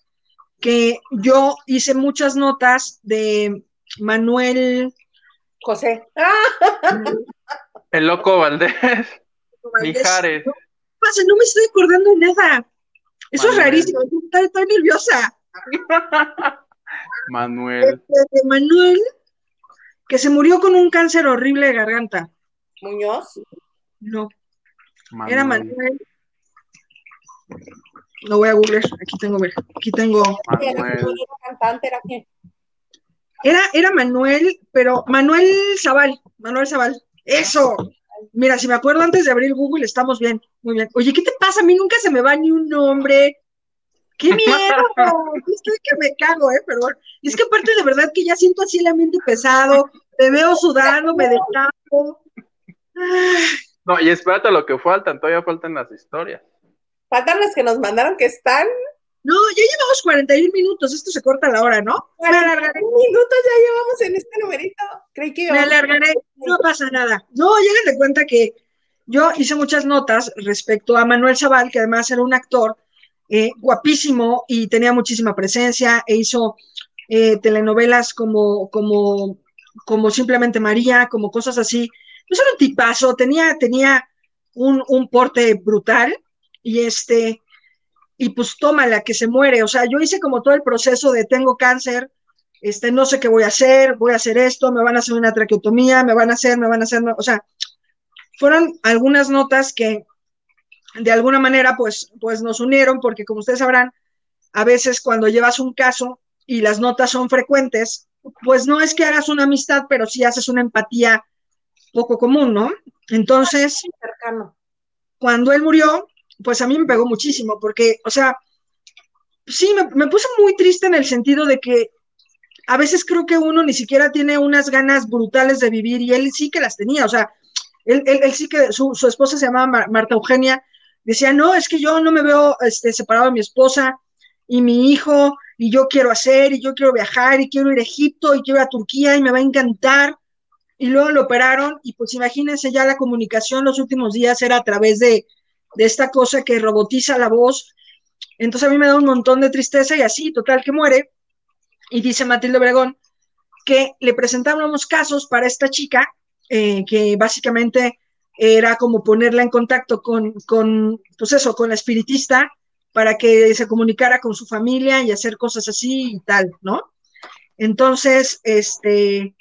que yo hice muchas notas de Manuel José. El loco Valdés. Mijares. No, pasa, no me estoy acordando de nada. Eso es rarísimo. Estoy, estoy nerviosa. [laughs] Manuel. Este, Manuel, que se murió con un cáncer horrible de garganta. Muñoz. No, era Manuel. Lo voy a googlear. Aquí tengo, mira, aquí tengo. Manuel. Era, era Manuel, pero Manuel Zaval, Manuel Zaval. Eso. Mira, si me acuerdo antes de abrir Google, estamos bien, muy bien. Oye, ¿qué te pasa? A mí nunca se me va ni un nombre. ¡Qué [laughs] miedo! Estoy que me cago, ¿eh? Pero bueno, y es que aparte de verdad que ya siento así el ambiente pesado, te veo sudando, me destapo. No, y espérate lo que faltan, todavía faltan las historias. Faltan las que nos mandaron que están. No, ya llevamos 41 minutos, esto se corta la hora, ¿no? Me alargaré, Un minuto ya llevamos en este numerito. Creí que me alargaré, no pasa nada. No, lleguen de cuenta que yo hice muchas notas respecto a Manuel Zaval, que además era un actor eh, guapísimo y tenía muchísima presencia e hizo eh, telenovelas como, como, como simplemente María, como cosas así. No era un tipazo, tenía, tenía un, un porte brutal y este, y pues tómala, que se muere. O sea, yo hice como todo el proceso de tengo cáncer, este, no sé qué voy a hacer, voy a hacer esto, me van a hacer una traqueotomía, me van a hacer, me van a hacer, o sea, fueron algunas notas que de alguna manera pues, pues nos unieron, porque como ustedes sabrán, a veces cuando llevas un caso y las notas son frecuentes, pues no es que hagas una amistad, pero sí haces una empatía poco común, ¿no? Entonces, cuando él murió, pues a mí me pegó muchísimo, porque, o sea, sí, me, me puse muy triste en el sentido de que a veces creo que uno ni siquiera tiene unas ganas brutales de vivir y él sí que las tenía, o sea, él, él, él sí que, su, su, esposa se llamaba Mar Marta Eugenia, decía, no, es que yo no me veo este, separado de mi esposa y mi hijo, y yo quiero hacer, y yo quiero viajar, y quiero ir a Egipto, y quiero ir a Turquía, y me va a encantar. Y luego lo operaron, y pues imagínense ya la comunicación los últimos días era a través de, de esta cosa que robotiza la voz. Entonces a mí me da un montón de tristeza y así, total que muere. Y dice Matilde Obregón que le presentábamos casos para esta chica, eh, que básicamente era como ponerla en contacto con, con, pues eso, con la espiritista para que se comunicara con su familia y hacer cosas así y tal, ¿no? Entonces, este,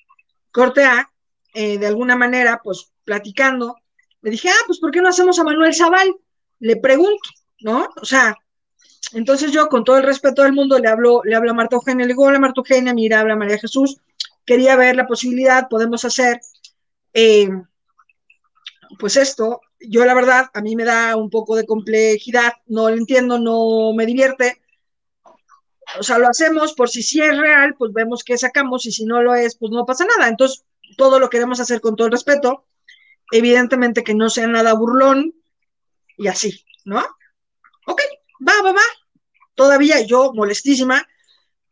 corte A, eh, de alguna manera, pues platicando, le dije, ah, pues ¿por qué no hacemos a Manuel Zaval? Le pregunto, ¿no? O sea, entonces yo con todo el respeto del mundo le hablo, le hablo a Marta Eugenia, le digo, hola Marta Eugenia, mira, habla María Jesús, quería ver la posibilidad, podemos hacer, eh, pues esto, yo la verdad, a mí me da un poco de complejidad, no lo entiendo, no me divierte, o sea, lo hacemos por si sí es real, pues vemos qué sacamos, y si no lo es, pues no pasa nada, entonces todo lo queremos hacer con todo el respeto, evidentemente que no sea nada burlón, y así, ¿no? Ok, va, va, va. Todavía yo molestísima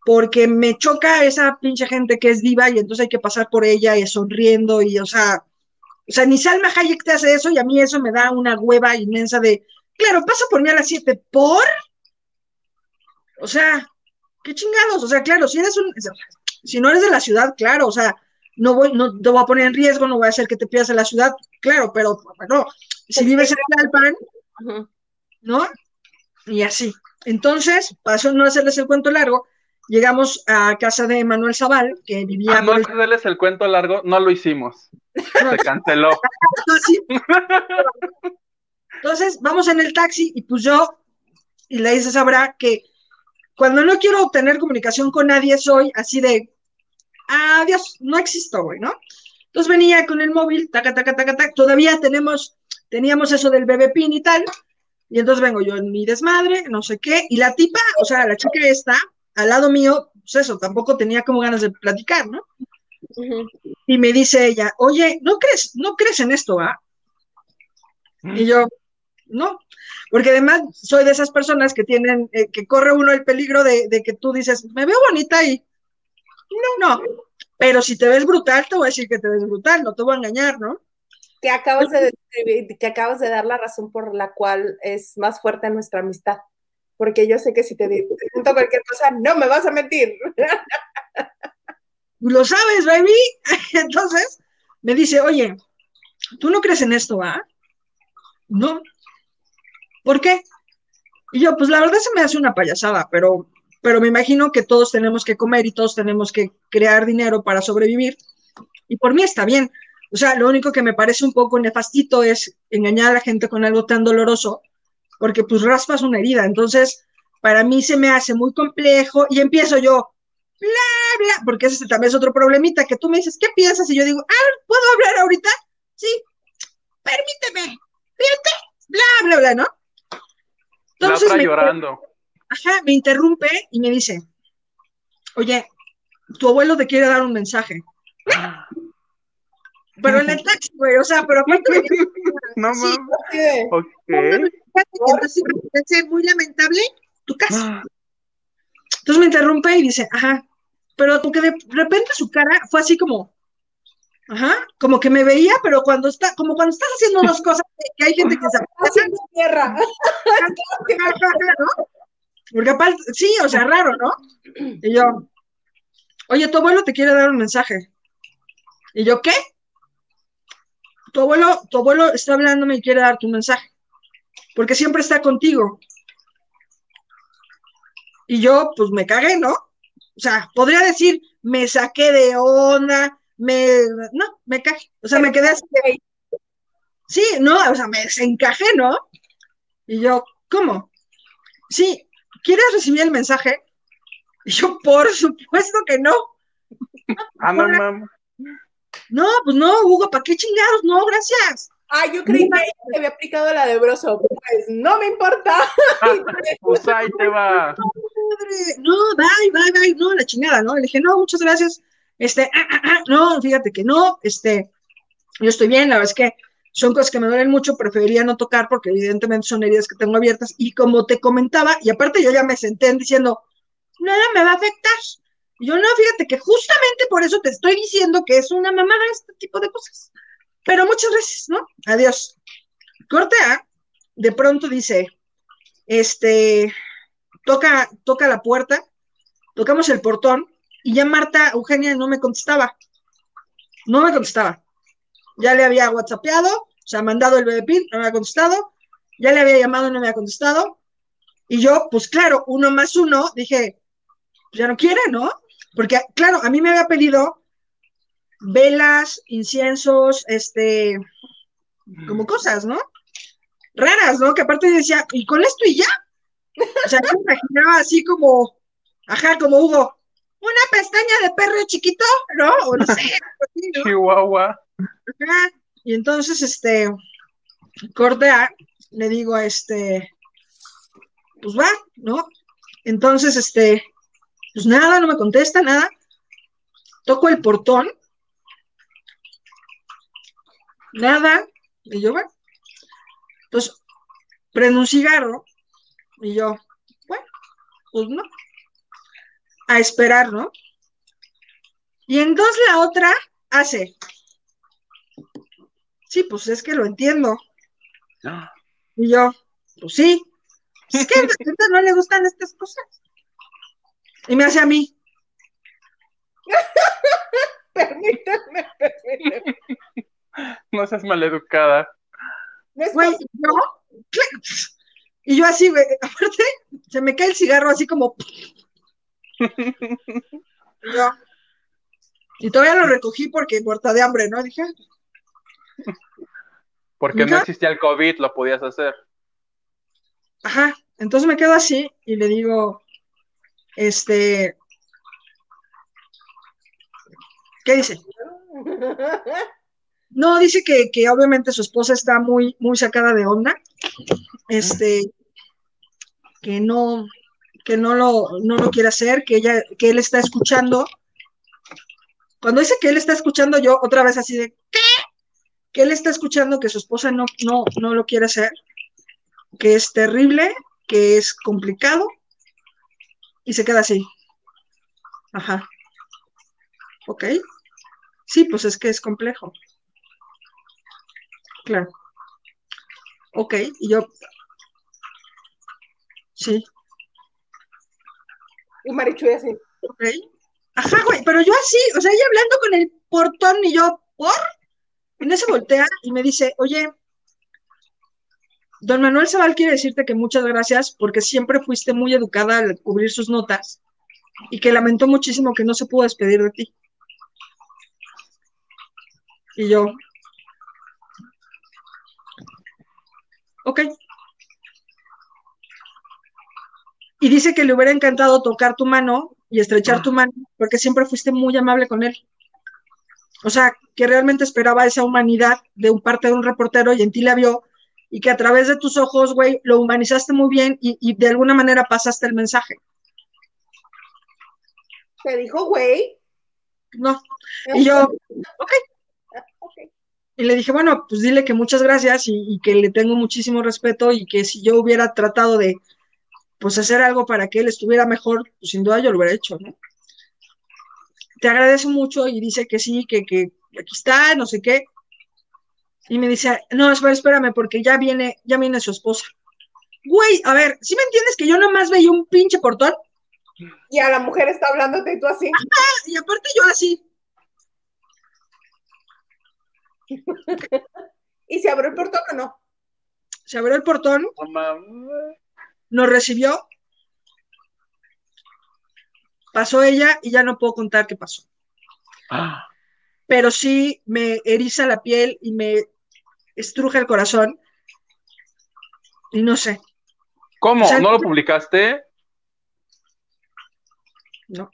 porque me choca esa pinche gente que es diva y entonces hay que pasar por ella y sonriendo y, o sea, o sea, ni Salma Hayek te hace eso y a mí eso me da una hueva inmensa de, claro, pasa por mí a las 7, ¿por? O sea, qué chingados, o sea, claro, si eres un, si no eres de la ciudad, claro, o sea, no voy, no te voy a poner en riesgo, no voy a hacer que te pierdas en la ciudad, claro, pero bueno, si vives en Tlalpan. ¿no? Y así. Entonces, para eso no hacerles el cuento largo, llegamos a casa de Manuel Zaval, que vivía. Ah, no hacerles el cuento largo, no lo hicimos. Se canceló. [laughs] Entonces, vamos en el taxi y pues yo, y le dice sabrá que cuando no quiero obtener comunicación con nadie, soy así de, adiós, no existo, güey, ¿no? Entonces venía con el móvil, taca, taca, taca, taca, todavía tenemos, teníamos eso del bebé pin y tal, y entonces vengo yo en mi desmadre, no sé qué, y la tipa, o sea, la chica esta, al lado mío, pues eso, tampoco tenía como ganas de platicar, ¿no? Uh -huh. Y me dice ella, oye, ¿no crees, no crees en esto, ah? Uh -huh. Y yo, no, porque además soy de esas personas que tienen, eh, que corre uno el peligro de, de, que tú dices, me veo bonita y no, no, pero si te ves brutal, te voy a decir que te ves brutal, no te voy a engañar, ¿no? que acabas de describir, que acabas de dar la razón por la cual es más fuerte nuestra amistad. Porque yo sé que si te pregunto cualquier cosa, no me vas a mentir. Lo sabes, baby. [laughs] Entonces me dice, oye, tú no crees en esto, ¿ah? No. ¿Por qué? Y yo, pues la verdad se me hace una payasada, pero, pero me imagino que todos tenemos que comer y todos tenemos que crear dinero para sobrevivir. Y por mí está bien. O sea, lo único que me parece un poco nefastito es engañar a la gente con algo tan doloroso, porque pues raspas una herida. Entonces, para mí se me hace muy complejo y empiezo yo, bla, bla, porque ese también es otro problemita, que tú me dices, ¿qué piensas? Y yo digo, ah, ¿puedo hablar ahorita? Sí, permíteme, fíjate, bla, bla, bla, ¿no? Entonces, me, llorando. Ajá, me interrumpe y me dice, oye, tu abuelo te quiere dar un mensaje. Pero en el taxi, güey, o sea, pero aparte [laughs] No sí, Ok. Es muy lamentable tu casa. Entonces me interrumpe y dice, ajá, pero porque de repente su cara fue así como, ajá, como que me veía, pero cuando está, como cuando estás haciendo dos cosas, que hay gente que se [laughs] tierra. [laughs] ¿no? Porque aparte, sí, o sea, raro, ¿no? Y yo, oye, tu abuelo te quiere dar un mensaje. Y yo, ¿qué? Tu abuelo, tu abuelo está hablándome y quiere dar tu mensaje. Porque siempre está contigo. Y yo, pues me cagué, ¿no? O sea, podría decir, me saqué de onda, me. No, me cagué. O sea, me quedé así. Sí, no, o sea, me desencajé, ¿no? Y yo, ¿cómo? Sí, ¿quieres recibir el mensaje? Y yo, por supuesto que no. Ah, no, mamá. No, pues no, Hugo, ¿para qué chingados? No, gracias. Ah, yo creí que te había aplicado la de broso. Pues no me importa. [laughs] pues ahí te va. No, bye, bye, bye. No, la chingada, ¿no? Le dije, no, muchas gracias. Este, ah, ah, ah, no, fíjate que no. Este, yo estoy bien, la verdad es que son cosas que me duelen mucho, preferiría no tocar porque evidentemente son heridas que tengo abiertas. Y como te comentaba, y aparte yo ya me senté diciendo, nada me va a afectar. Y yo no, fíjate que justamente por eso te estoy diciendo que es una mamada este tipo de cosas. Pero muchas gracias, ¿no? Adiós. Corte A, de pronto dice, este, toca, toca la puerta, tocamos el portón y ya Marta Eugenia no me contestaba. No me contestaba. Ya le había whatsappeado, sea, mandado el bebé pin, no me había contestado. Ya le había llamado, no me había contestado. Y yo, pues claro, uno más uno, dije, pues ya no quiere, ¿no? Porque, claro, a mí me había pedido velas, inciensos, este, como cosas, ¿no? Raras, ¿no? Que aparte decía, ¿y con esto y ya? O sea, yo me imaginaba así como, ajá, como Hugo, una pestaña de perro chiquito, ¿no? O no sé, ¿no? [laughs] Chihuahua. Ajá. Y entonces, este, Cordea, le digo a este, pues va, ¿no? Entonces, este, pues nada, no me contesta, nada. Toco el portón. Nada. Y yo, bueno. Entonces, prendo un cigarro. Y yo, bueno, pues no. A esperar, ¿no? Y entonces la otra hace. Sí, pues es que lo entiendo. Y yo, pues sí. Es que a la [laughs] gente no le gustan estas cosas. Y me hace a mí. [laughs] permíteme, permíteme. No seas maleducada. Güey, yo, y yo así, güey, [laughs] aparte, se me cae el cigarro así como. y yo. Y todavía lo recogí porque muerta de hambre, ¿no? Dije. Porque no existía el COVID, lo podías hacer. Ajá, entonces me quedo así y le digo, este. ¿Qué dice? No, dice que, que, obviamente su esposa está muy, muy sacada de onda. Este, que no, que no lo, no lo quiere hacer, que ella, que él está escuchando. Cuando dice que él está escuchando, yo otra vez así de ¿qué? Que él está escuchando que su esposa no, no, no lo quiere hacer, que es terrible, que es complicado, y se queda así. Ajá. Ok. Sí, pues es que es complejo. Claro. Ok, y yo. Sí, Y Marichuy así. ok. Ajá, güey, pero yo así, o sea, ella hablando con el portón y yo, ¿por? En ese voltea y me dice, oye, don Manuel Zaval quiere decirte que muchas gracias porque siempre fuiste muy educada al cubrir sus notas y que lamentó muchísimo que no se pudo despedir de ti. Y yo, ok. Y dice que le hubiera encantado tocar tu mano y estrechar Ah. tu mano porque siempre fuiste muy amable con él. O sea, que realmente esperaba esa humanidad de un parte de un reportero y en ti la vio y que a través de tus ojos, güey, lo humanizaste muy bien y, y de alguna manera pasaste el mensaje. Te dijo, güey. No. Y yo, Ok. y le dije, bueno, pues dile que muchas gracias y, y que le tengo muchísimo respeto y que si yo hubiera tratado de, pues, hacer algo para que él estuviera mejor, pues sin duda yo lo hubiera hecho, ¿no? Te agradece mucho y dice que sí, que, que aquí está, no sé qué. Y me dice, no, espera, espérame, porque ya viene, ya viene su esposa. Güey, a ver, ¿sí me entiendes que yo nomás veía un pinche portón? Y a la mujer está hablándote y tú así. Y aparte yo así, [laughs] ¿Y se abrió el portón o no? se abrió el portón, nos recibió, pasó ella y ya no puedo contar qué pasó. Ah, Pero sí me eriza la piel y me estruja el corazón. Y no sé, ¿Cómo? O sea, ¿No lo publicaste? no.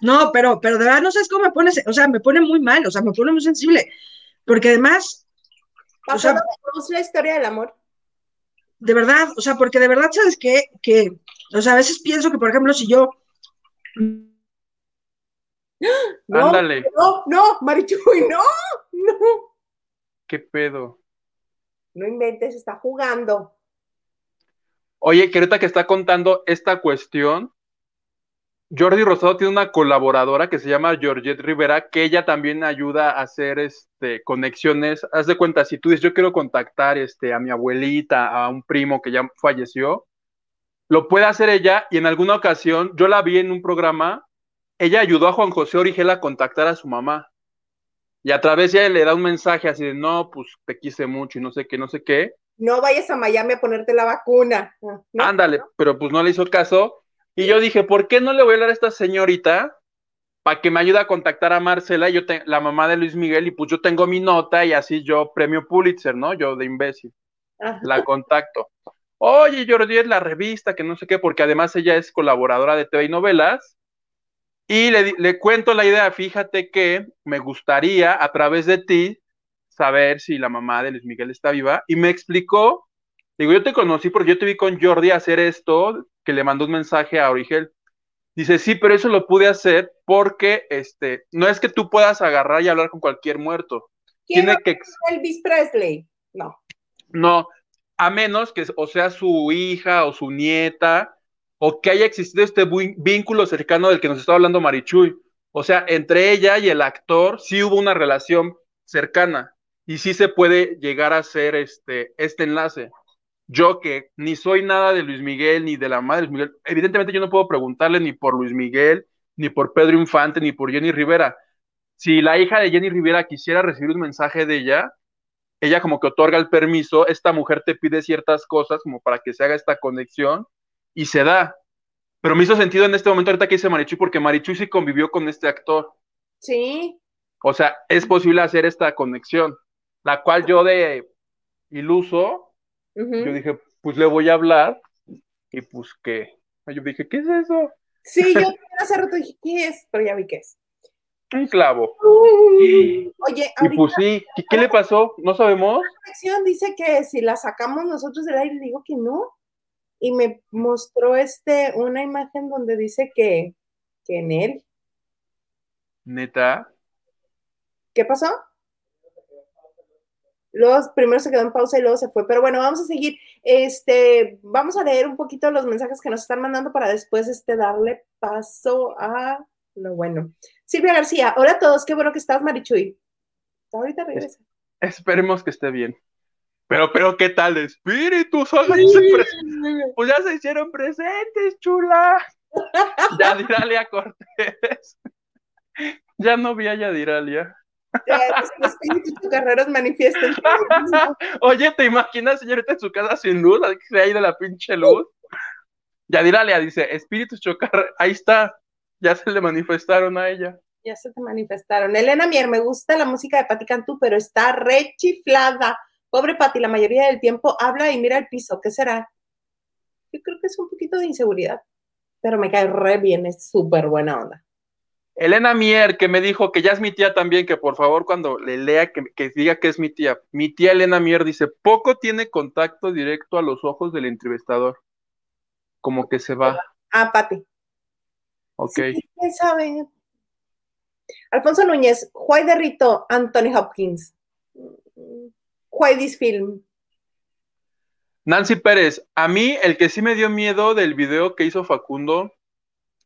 No, pero, pero de verdad no sabes cómo me pone, o sea, me pone muy mal, o sea, me pone muy sensible. Porque además, O sea- la historia del amor. de verdad, o sea, porque de verdad, ¿sabes qué? Que, o sea, a veces pienso que, por ejemplo, si yo, [gasps] No, Ándale. no, no, Marichuy, no, no. ¿Qué pedo? No inventes, está jugando. Oye, que ahorita que está contando esta cuestión, Jordi Rosado tiene una colaboradora que se llama Georgette Rivera, que ella también ayuda a hacer este, conexiones. Haz de cuenta, si tú dices, yo quiero contactar este, a mi abuelita, a un primo que ya falleció, lo puede hacer ella y en alguna ocasión, yo la vi en un programa, ella ayudó a Juan José Origel a contactar a su mamá. Y a través de ella le da un mensaje así de, no, pues te quise mucho y no sé qué, no sé qué. No vayas a Miami a ponerte la vacuna. ¿no? Ándale, pero pues no le hizo caso. Y yo dije, ¿por qué no le voy a hablar a esta señorita para que me ayude a contactar a Marcela, y yo te- la mamá de Luis Miguel, y pues yo tengo mi nota y así yo premio Pulitzer, ¿no? Yo de imbécil, Ajá. la contacto. Oye, Jordi, es la revista, que no sé qué, porque además ella es colaboradora de TV y novelas. Y le, le cuento la idea, fíjate que me gustaría a través de ti saber si la mamá de Luis Miguel está viva. Y me explicó, digo, yo te conocí porque yo te vi con Jordi hacer esto, que le mandó un mensaje a Origel. Dice, sí, pero eso lo pude hacer porque este, no es que tú puedas agarrar y hablar con cualquier muerto. ¿Quién Tiene que, Elvis Presley? No. no, a menos que o sea su hija o su nieta, o que haya existido este vínculo cercano del que nos está hablando Marichuy. O sea, entre ella y el actor sí hubo una relación cercana y sí se puede llegar a hacer este, este enlace. Yo que ni soy nada de Luis Miguel ni de la madre de Luis Miguel, evidentemente yo no puedo preguntarle ni por Luis Miguel, ni por Pedro Infante, ni por Jenny Rivera. Si la hija de Jenny Rivera quisiera recibir un mensaje de ella, ella como que otorga el permiso, esta mujer te pide ciertas cosas como para que se haga esta conexión y se da. Pero me hizo sentido en este momento ahorita que dice Marichuy porque Marichuy sí convivió con este actor. Sí. O sea, es posible hacer esta conexión, la cual yo de iluso, yo dije, pues le voy a hablar y pues que, yo dije, ¿qué es eso? Sí, yo [laughs] hace rato dije, ¿qué es? Pero ya vi qué es. Un clavo. Oye, Y pues sí, ¿qué, qué le pasó? ¿No sabemos? la conexión dice que si la sacamos nosotros del aire, digo que no. Y me mostró este una imagen donde dice que, que en él. Neta. ¿Qué pasó? Luego primero se quedó en pausa y luego se fue. Pero bueno, vamos a seguir. Este, vamos a leer un poquito los mensajes que nos están mandando para después este, darle paso a lo bueno. Silvia García, hola a todos, qué bueno que estás, Marichuy. Ahorita regresa. Esperemos que esté bien. Pero, pero, ¿qué tal, espíritu? [laughs] Solo Pues ya se hicieron presentes, chula. [laughs] Yadiralia Cortés. Ya no vi a Yadiralia. los espíritus chocarreros manifiesten. [laughs] Oye, ¿te imaginas, señorita, en su casa sin luz? Se ha ido la pinche luz. Yadiralia dice, espíritus chocar, ahí está. Ya se le manifestaron a ella. Ya se te manifestaron. Elena Mier, me gusta la música de Pati Cantú, pero está re chiflada. Pobre Pati, la mayoría del tiempo habla y mira el piso. ¿Qué será? Yo creo que es un poquito de inseguridad, pero me cae re bien, es súper buena onda. Elena Mier, que me dijo que ya es mi tía también, que por favor cuando le lea, que, que, diga que es mi tía. Mi tía Elena Mier dice, poco tiene contacto directo a los ojos del entrevistador. Como que se va. Ah, Pati. Ok. Sí, ¿Quién sabe? Alfonso Núñez, Why de Rito, Anthony Hopkins. Why this film? Nancy Pérez, a mí el que sí me dio miedo del video que hizo Facundo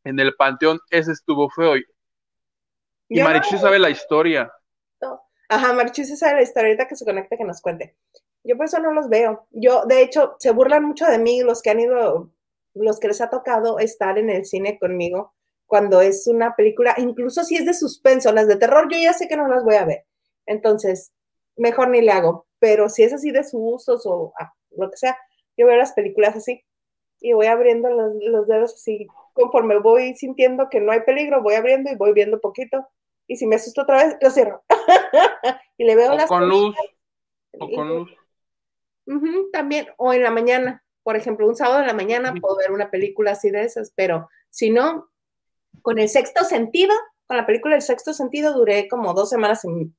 en el Panteón, ese estuvo feo. Y Marichu sabe la historia. Ajá, Marichu sabe la historia, ahorita que se conecte que nos cuente. Yo por eso no los veo. Yo, de hecho, se burlan mucho de mí los que han ido, los que les ha tocado estar en el cine conmigo cuando es una película, incluso si es de suspenso, las de terror, yo ya sé que no las voy a ver. Entonces, mejor ni le hago. Pero si es así de usos o ah, lo que sea, yo veo las películas así y voy abriendo los, los, dedos así. Conforme voy sintiendo que no hay peligro, voy abriendo y voy viendo poquito. Y si me asusto otra vez, lo cierro. [laughs] y le veo o las con luz. O con luz. Uh -huh, también, o en la mañana. Por ejemplo, un sábado en la mañana puedo ver una película así de esas, pero si no, con el sexto sentido, con la película El sexto sentido, duré como dos semanas sin,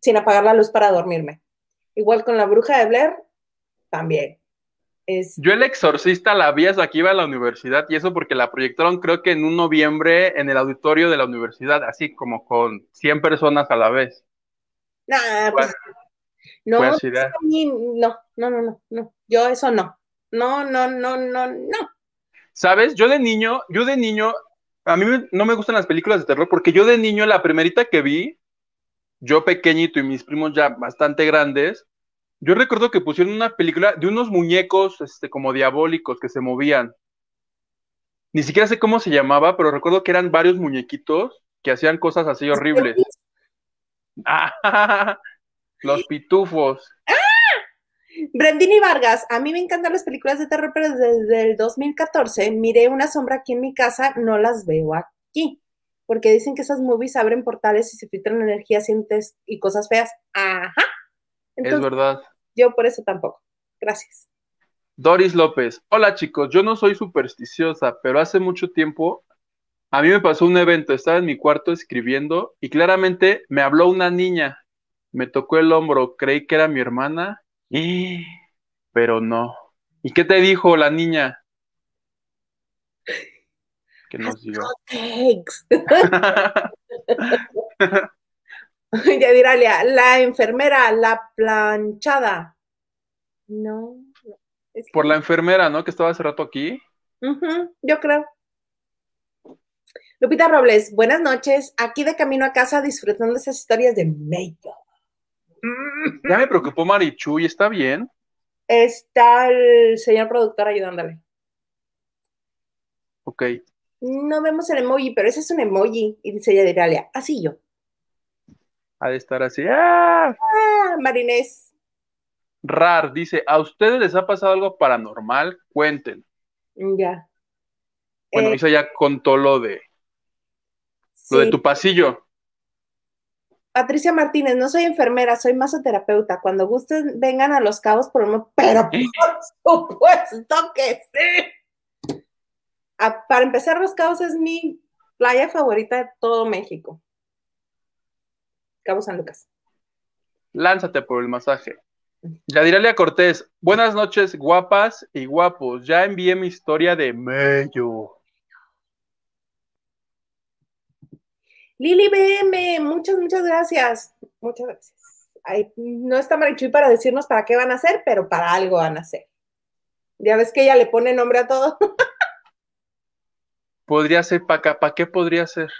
sin apagar la luz para dormirme. Igual con la bruja de Blair, también. Es... Yo el exorcista la vi hasta que iba a la universidad y eso porque la proyectaron creo que en un noviembre en el auditorio de la universidad, así como con 100 personas a la vez. Nah, pues, no, pues, no, no, no, no, no, yo eso no. No, no, no, no, no. ¿Sabes? Yo de niño, yo de niño, a mí no me gustan las películas de terror porque yo de niño la primerita que vi, yo pequeñito y mis primos ya bastante grandes, yo recuerdo que pusieron una película de unos muñecos este, como diabólicos que se movían. Ni siquiera sé cómo se llamaba, pero recuerdo que eran varios muñequitos que hacían cosas así horribles. Ah, [laughs] los pitufos. Brendini Vargas, a mí me encantan las películas de terror, pero desde el 2014 miré una sombra aquí en mi casa, no las veo aquí, porque dicen que esas movies abren portales y se filtran energías y cosas feas. Ajá. Entonces, es verdad. Yo por eso tampoco. Gracias. Doris López, hola chicos, yo no soy supersticiosa, pero hace mucho tiempo a mí me pasó un evento, estaba en mi cuarto escribiendo y claramente me habló una niña, me tocó el hombro, creí que era mi hermana y... [gasps] Pero no. ¿Y qué te dijo la niña? Que nos [laughs] diga. ya dirá la enfermera, la planchada. No. Es que... Por la enfermera, ¿no? Que estaba hace rato aquí. Uh -huh, yo creo. Lupita Robles, buenas noches. Aquí de camino a casa disfrutando de esas historias de México. Ya me [laughs] preocupó Marichu, ¿y está bien? Está el señor productor ayudándole. Ok. No vemos el emoji, pero ese es un emoji. Y dice Yadiralia, así yo. Ha de estar así. ¡Ah! ah Marinés. Rar, dice, ¿a ustedes les ha pasado algo paranormal? Cuenten. Ya. Bueno, eh, Isa ya contó lo de sí. lo de tu pasillo. Patricia Martínez, no soy enfermera, soy masoterapeuta. Cuando gusten, vengan a los cabos por un pero por supuesto que sí. A, para empezar, Los Cabos es mi playa favorita de todo México. Cabo San Lucas. Lánzate por el masaje. Yadiralia Cortés, buenas noches, guapas y guapos. Ya envié mi historia de Mello. Lili BM, muchas, muchas gracias. Muchas gracias. Ay, no está Marichuy para decirnos para qué van a hacer, pero para algo van a hacer. Ya ves que ella le pone nombre a todo. [laughs] podría ser para acá, ¿para qué podría ser?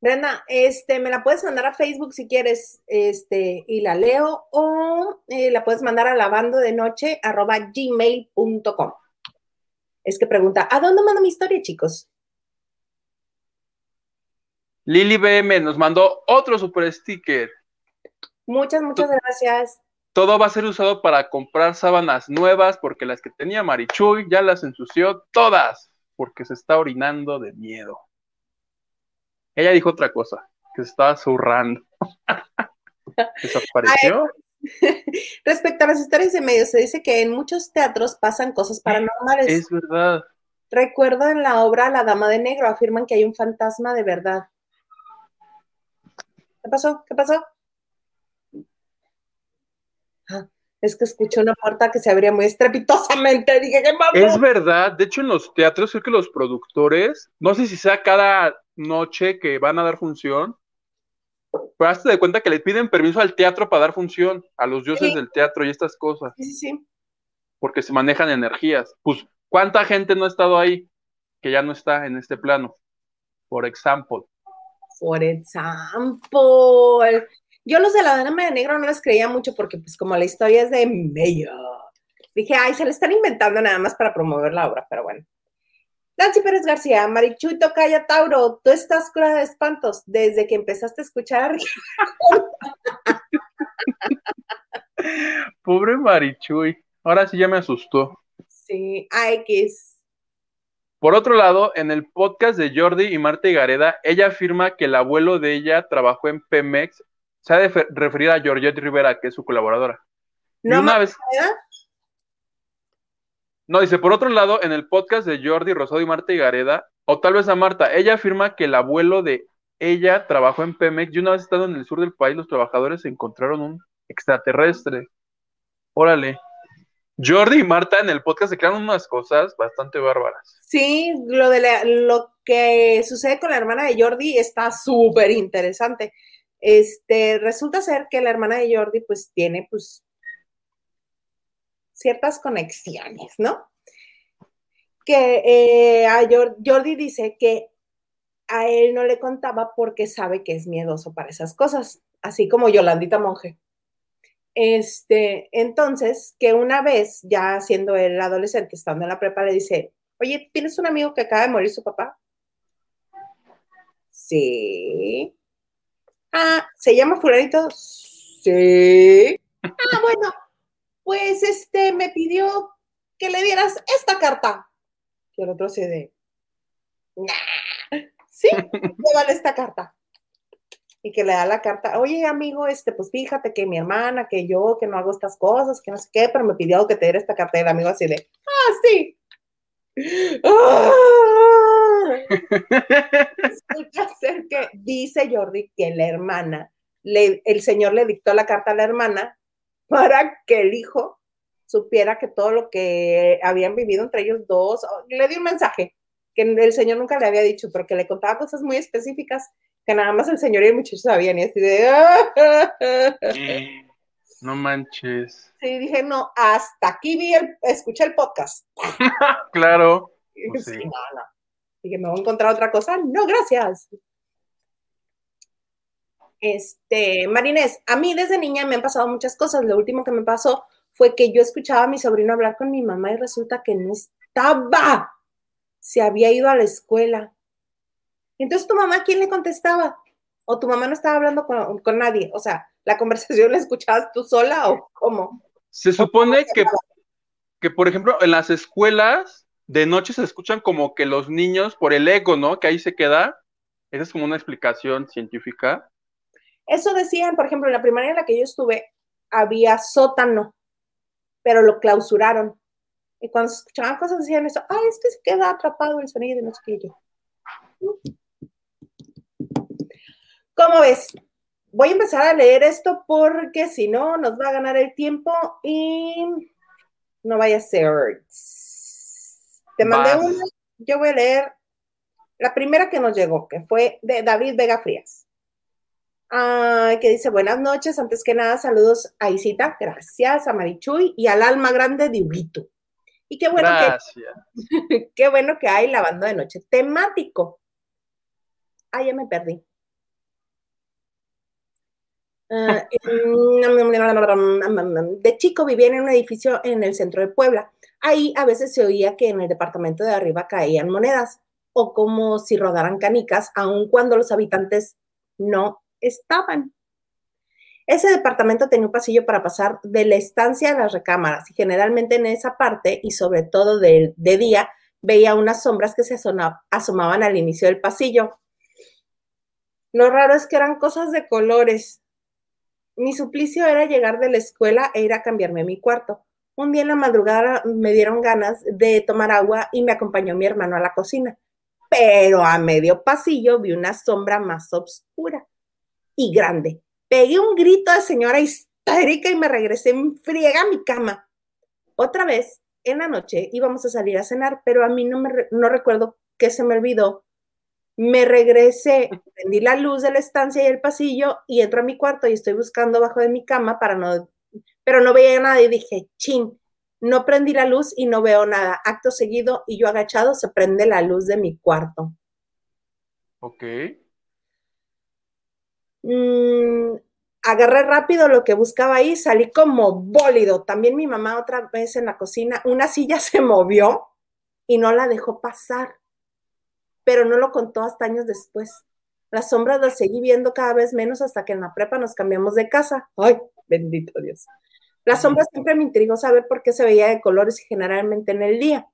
Brenda, este, me la puedes mandar a Facebook si quieres, este, y la leo, o eh, la puedes mandar a lavando de noche arroba gmail.com. Es que pregunta, ¿a dónde mando mi historia, chicos? Lili BM nos mandó otro super sticker. Muchas, muchas gracias. Todo va a ser usado para comprar sábanas nuevas porque las que tenía Marichuy ya las ensució todas porque se está orinando de miedo. Ella dijo otra cosa, que se estaba zurrando. [laughs] Desapareció. [laughs] Respecto a las historias de medios, se dice que en muchos teatros pasan cosas paranormales. Es verdad. Recuerdo en la obra La Dama de Negro, afirman que hay un fantasma de verdad. ¿Qué pasó? ¿Qué pasó? Ah, es que escuché una puerta que se abría muy estrepitosamente. Dije, ¿qué mamá? Es verdad. De hecho, en los teatros, creo que los productores, no sé si sea cada noche que van a dar función, pero hazte de cuenta que le piden permiso al teatro para dar función, a los dioses Sí. del teatro y estas cosas, Sí, sí, sí. porque se manejan energías. Pues, ¿cuánta gente no ha estado ahí que ya no está en este plano? Por ejemplo. For example. Yo los de la Dama de Negro no les creía mucho porque, pues, como la historia es de Mello, dije, ay, se le están inventando nada más para promover la obra, pero bueno. Nancy Pérez García, Marichuy Tocaya Tauro, tú estás cura de espantos desde que empezaste a escuchar. [laughs] Pobre Marichuy. Ahora sí ya me asustó. Sí, AX. Por otro lado, en el podcast de Jordi y Marta Gareda, ella afirma que el abuelo de ella trabajó en Pemex. Se ha de fe- referir a Georgette Rivera, que es su colaboradora. Y No una vez, no, dice, por otro lado, en el podcast de Jordi, Rosado y Marta Gareda, o tal vez a Marta, ella afirma que el abuelo de ella trabajó en Pemex y una vez estando en el sur del país, los trabajadores encontraron un extraterrestre. Órale. Jordi y Marta en el podcast se crean unas cosas bastante bárbaras. Sí, lo, de lo que sucede con la hermana de Jordi está súper interesante. Este, resulta ser que la hermana de Jordi, pues, tiene, pues, ciertas conexiones, ¿no? Que eh, Jordi dice que a él no le contaba porque sabe que es miedoso para esas cosas, así como Yolandita Monje. Este, entonces, que una vez, ya siendo él adolescente, estando en la prepa, le dice, oye, ¿tienes un amigo que acaba de morir su papá? Sí. Ah, ¿se llama fulanito? Sí. Ah, bueno, pues este me pidió que le dieras esta carta. Y el otro se de, "Nah". sí, llévale esta carta. Y que le da la carta, oye amigo, este, pues fíjate que mi hermana, que yo, que no hago estas cosas, que no sé qué, pero me pidió que te diera esta carta y el amigo así de, ah, sí. ¡Ah! Resulta ser que dice Jordi que la hermana, le, el señor le dictó la carta a la hermana para que el hijo supiera que todo lo que habían vivido entre ellos dos, le dio un mensaje que el señor nunca le había dicho, pero que le contaba cosas muy específicas que nada más el señor y el muchacho sabían y así de... No manches. Sí, dije, no, hasta aquí vi el, escuché el podcast. [laughs] Claro. Pues Sí, sí. no, no. Dije, ¿me voy a encontrar otra cosa? No, gracias. Este, Marinés, a mí desde niña me han pasado muchas cosas. Lo último que me pasó fue que yo escuchaba a mi sobrino hablar con mi mamá y resulta que no estaba. Se había ido a la escuela. Entonces, ¿tu mamá quién le contestaba? ¿O tu mamá no estaba hablando con, con nadie? O sea, ¿la conversación [laughs] la escuchabas tú sola o cómo? Se supone que, que, por ejemplo, en las escuelas de noche se escuchan como que los niños, por el ego, ¿no? Que ahí se queda. Esa es como una explicación científica. Eso decían, por ejemplo, en la primaria en la que yo estuve, había sótano, pero lo clausuraron. Y cuando se escuchaban cosas decían eso, ay, es que se queda atrapado el sonido y no sé qué yo. ¿Cómo ves? Voy a empezar a leer esto porque si no nos va a ganar el tiempo y no vaya a ser. Te mandé Vas. una, yo voy a leer la primera que nos llegó, que fue de David Vega Frías. Ay, que dice, buenas noches, antes que nada, saludos a Isita, gracias, a Marichuy y al alma grande de Huguito. Y qué bueno que. [laughs] Qué bueno que hay lavando de noche temático. Ah, ya me perdí. Ah, [laughs] de chico vivía en un edificio en el centro de Puebla. Ahí a veces se oía que en el departamento de arriba caían monedas o como si rodaran canicas, aun cuando los habitantes no estaban. Ese departamento tenía un pasillo para pasar de la estancia a las recámaras y generalmente en esa parte y sobre todo de, día veía unas sombras que se asomaban al inicio del pasillo. Lo raro es que eran cosas de colores. Mi suplicio era llegar de la escuela e ir a cambiarme a mi cuarto. Un día en la madrugada me dieron ganas de tomar agua y me acompañó mi hermano a la cocina. Pero a medio pasillo vi una sombra más oscura y grande Pegué un grito de señora histérica y me regresé en friega a mi cama. Otra vez, en la noche, íbamos a salir a cenar, pero a mí no, me, no recuerdo qué se me olvidó. Me regresé, prendí la luz de la estancia y el pasillo y entro a mi cuarto y estoy buscando abajo de mi cama para no, pero no veía nada y dije, chin, no prendí la luz y no veo nada. Acto seguido y yo agachado se prende la luz de mi cuarto. Ok. Mm, agarré rápido lo que buscaba ahí, salí como bólido. También mi mamá otra vez en la cocina, una silla [laughs] se movió y no la dejó pasar, pero no lo contó hasta años después. Las sombras las seguí viendo cada vez menos hasta que en la prepa nos cambiamos de casa. Ay, bendito Dios. Las sombras siempre me intrigó saber por qué se veía de colores generalmente en el día.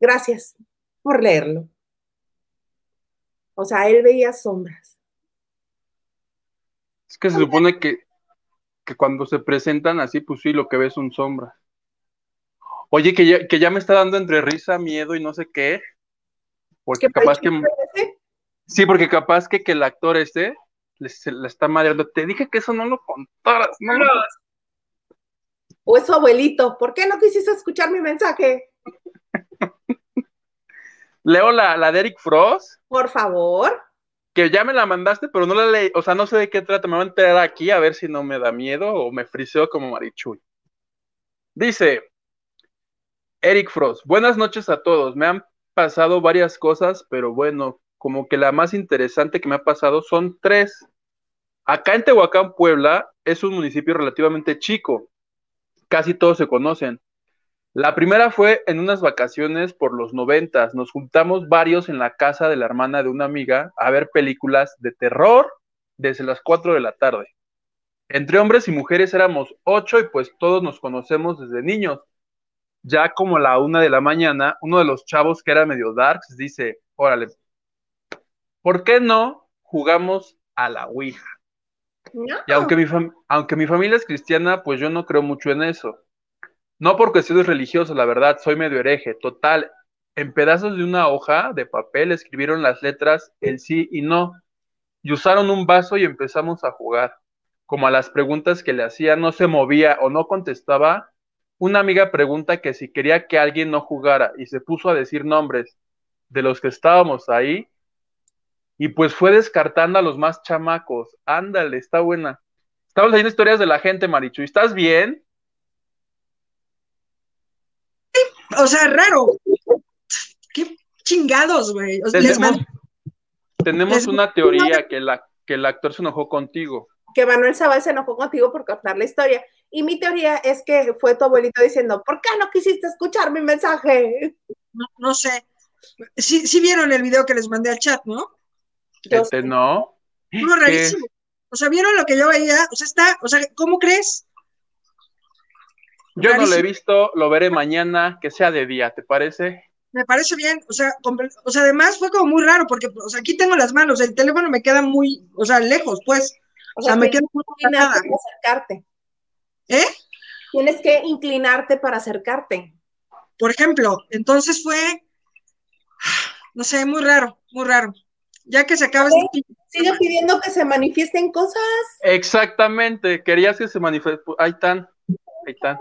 Gracias por leerlo. O sea, él veía sombras. Es que se supone que, cuando se presentan así, pues sí, lo que ves son sombras. Oye, que ya, que ya me está dando entre risa, miedo y no sé qué. Porque capaz que. Sí, porque capaz que, que el actor este le, se, está mareando. Te dije que eso no lo contaras, no lo... O es su abuelito. ¿Por qué no quisiste escuchar mi mensaje? Leo la, la de Eric Frost. Por favor que ya me la mandaste, pero no la leí, o sea, no sé de qué trata, me voy a enterar aquí a ver si no me da miedo o me friseo como Marichuy. Dice Eric Frost, buenas noches a todos, me han pasado varias cosas, pero bueno, como que la más interesante que me ha pasado son tres. Acá en Tehuacán, Puebla, es un municipio relativamente chico, casi todos se conocen. La primera fue en unas vacaciones por los noventas. Nos juntamos varios en la casa de la hermana de una amiga a ver películas de terror desde las 4 de la tarde. Entre hombres y mujeres éramos ocho y pues todos nos conocemos desde niños. Ya como la una de la mañana, uno de los chavos que era medio darks dice, órale, ¿por qué no jugamos a la Ouija? Y aunque mi, aunque mi familia es cristiana, pues yo no creo mucho en eso. No por cuestiones religiosas, la verdad, soy medio hereje. Total, en pedazos de una hoja de papel escribieron las letras el sí y no. Y usaron un vaso y empezamos a jugar. Como a las preguntas que le hacía no se movía o no contestaba, una amiga pregunta que si quería que alguien no jugara y se puso a decir nombres de los que estábamos ahí. Y pues fue descartando a los más chamacos. Ándale, está buena. Estamos leyendo historias de la gente, Marichu. ¿Estás bien? o sea, raro. Qué chingados, güey. tenemos, una teoría que, la, que el actor se enojó contigo. Que Manuel Sabal se enojó contigo por contar la historia. Y mi teoría es que fue tu abuelito diciendo, ¿por qué no quisiste escuchar mi mensaje? No, no sé. Sí, sí vieron el video que les mandé al chat, ¿no? Este no. Uno rarísimo. O sea, vieron lo que yo veía. O sea, está, o sea, ¿cómo crees? Yo no lo he visto, lo veré mañana, que sea de día, ¿te parece? Me parece bien, o sea, o sea, además fue como muy raro, porque o sea, aquí tengo las manos, el teléfono me queda muy, o sea, lejos, pues. O, sea, me queda muy para acercarte. ¿Eh? Tienes que inclinarte para acercarte. Por ejemplo, entonces fue, no sé, muy raro, muy raro. Ya que se acabe este... Sigue pidiendo que se manifiesten cosas. Exactamente, querías que se manifiesten, ahí están, ahí están.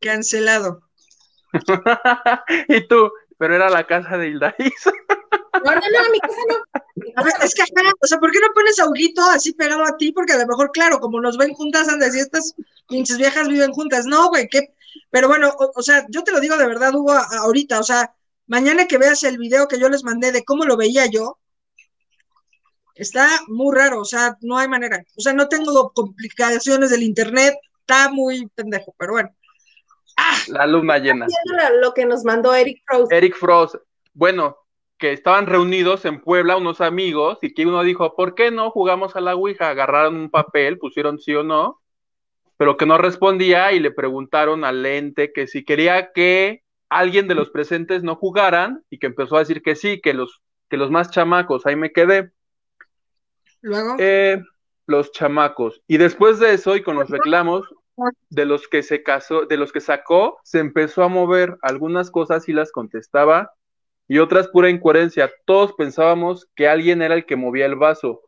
Cancelado. [laughs] y tú, pero era la casa de Hildaís. [laughs] no, no, no, mi casa no. es que, o sea, ¿por qué no pones a así pegado a ti? Porque a lo mejor, claro, como nos ven juntas, antes y estas pinches viejas viven juntas. No, güey, ¿qué? Pero bueno, o, sea, yo te lo digo de verdad, Hugo, ahorita, o sea, mañana que veas el video que yo les mandé de cómo lo veía yo, Está muy raro, o sea, no hay manera. O sea, no tengo complicaciones del internet, está muy pendejo, pero bueno. ¡Ah! La luna llena. Lo que nos mandó Eric Frost. Eric Frost. Bueno, que estaban reunidos en Puebla unos amigos y que uno dijo, ¿por qué no jugamos a la Ouija? Agarraron un papel, pusieron sí o no, pero que no respondía y le preguntaron al ente que si quería que alguien de los presentes no jugaran y que empezó a decir que sí, que los, que los más chamacos, ahí me quedé. Luego. Eh, los chamacos. Y después de eso, y con los reclamos, de los que se casó, de los que sacó, se empezó a mover algunas cosas y las contestaba, y otras pura incoherencia. Todos pensábamos que alguien era el que movía el vaso.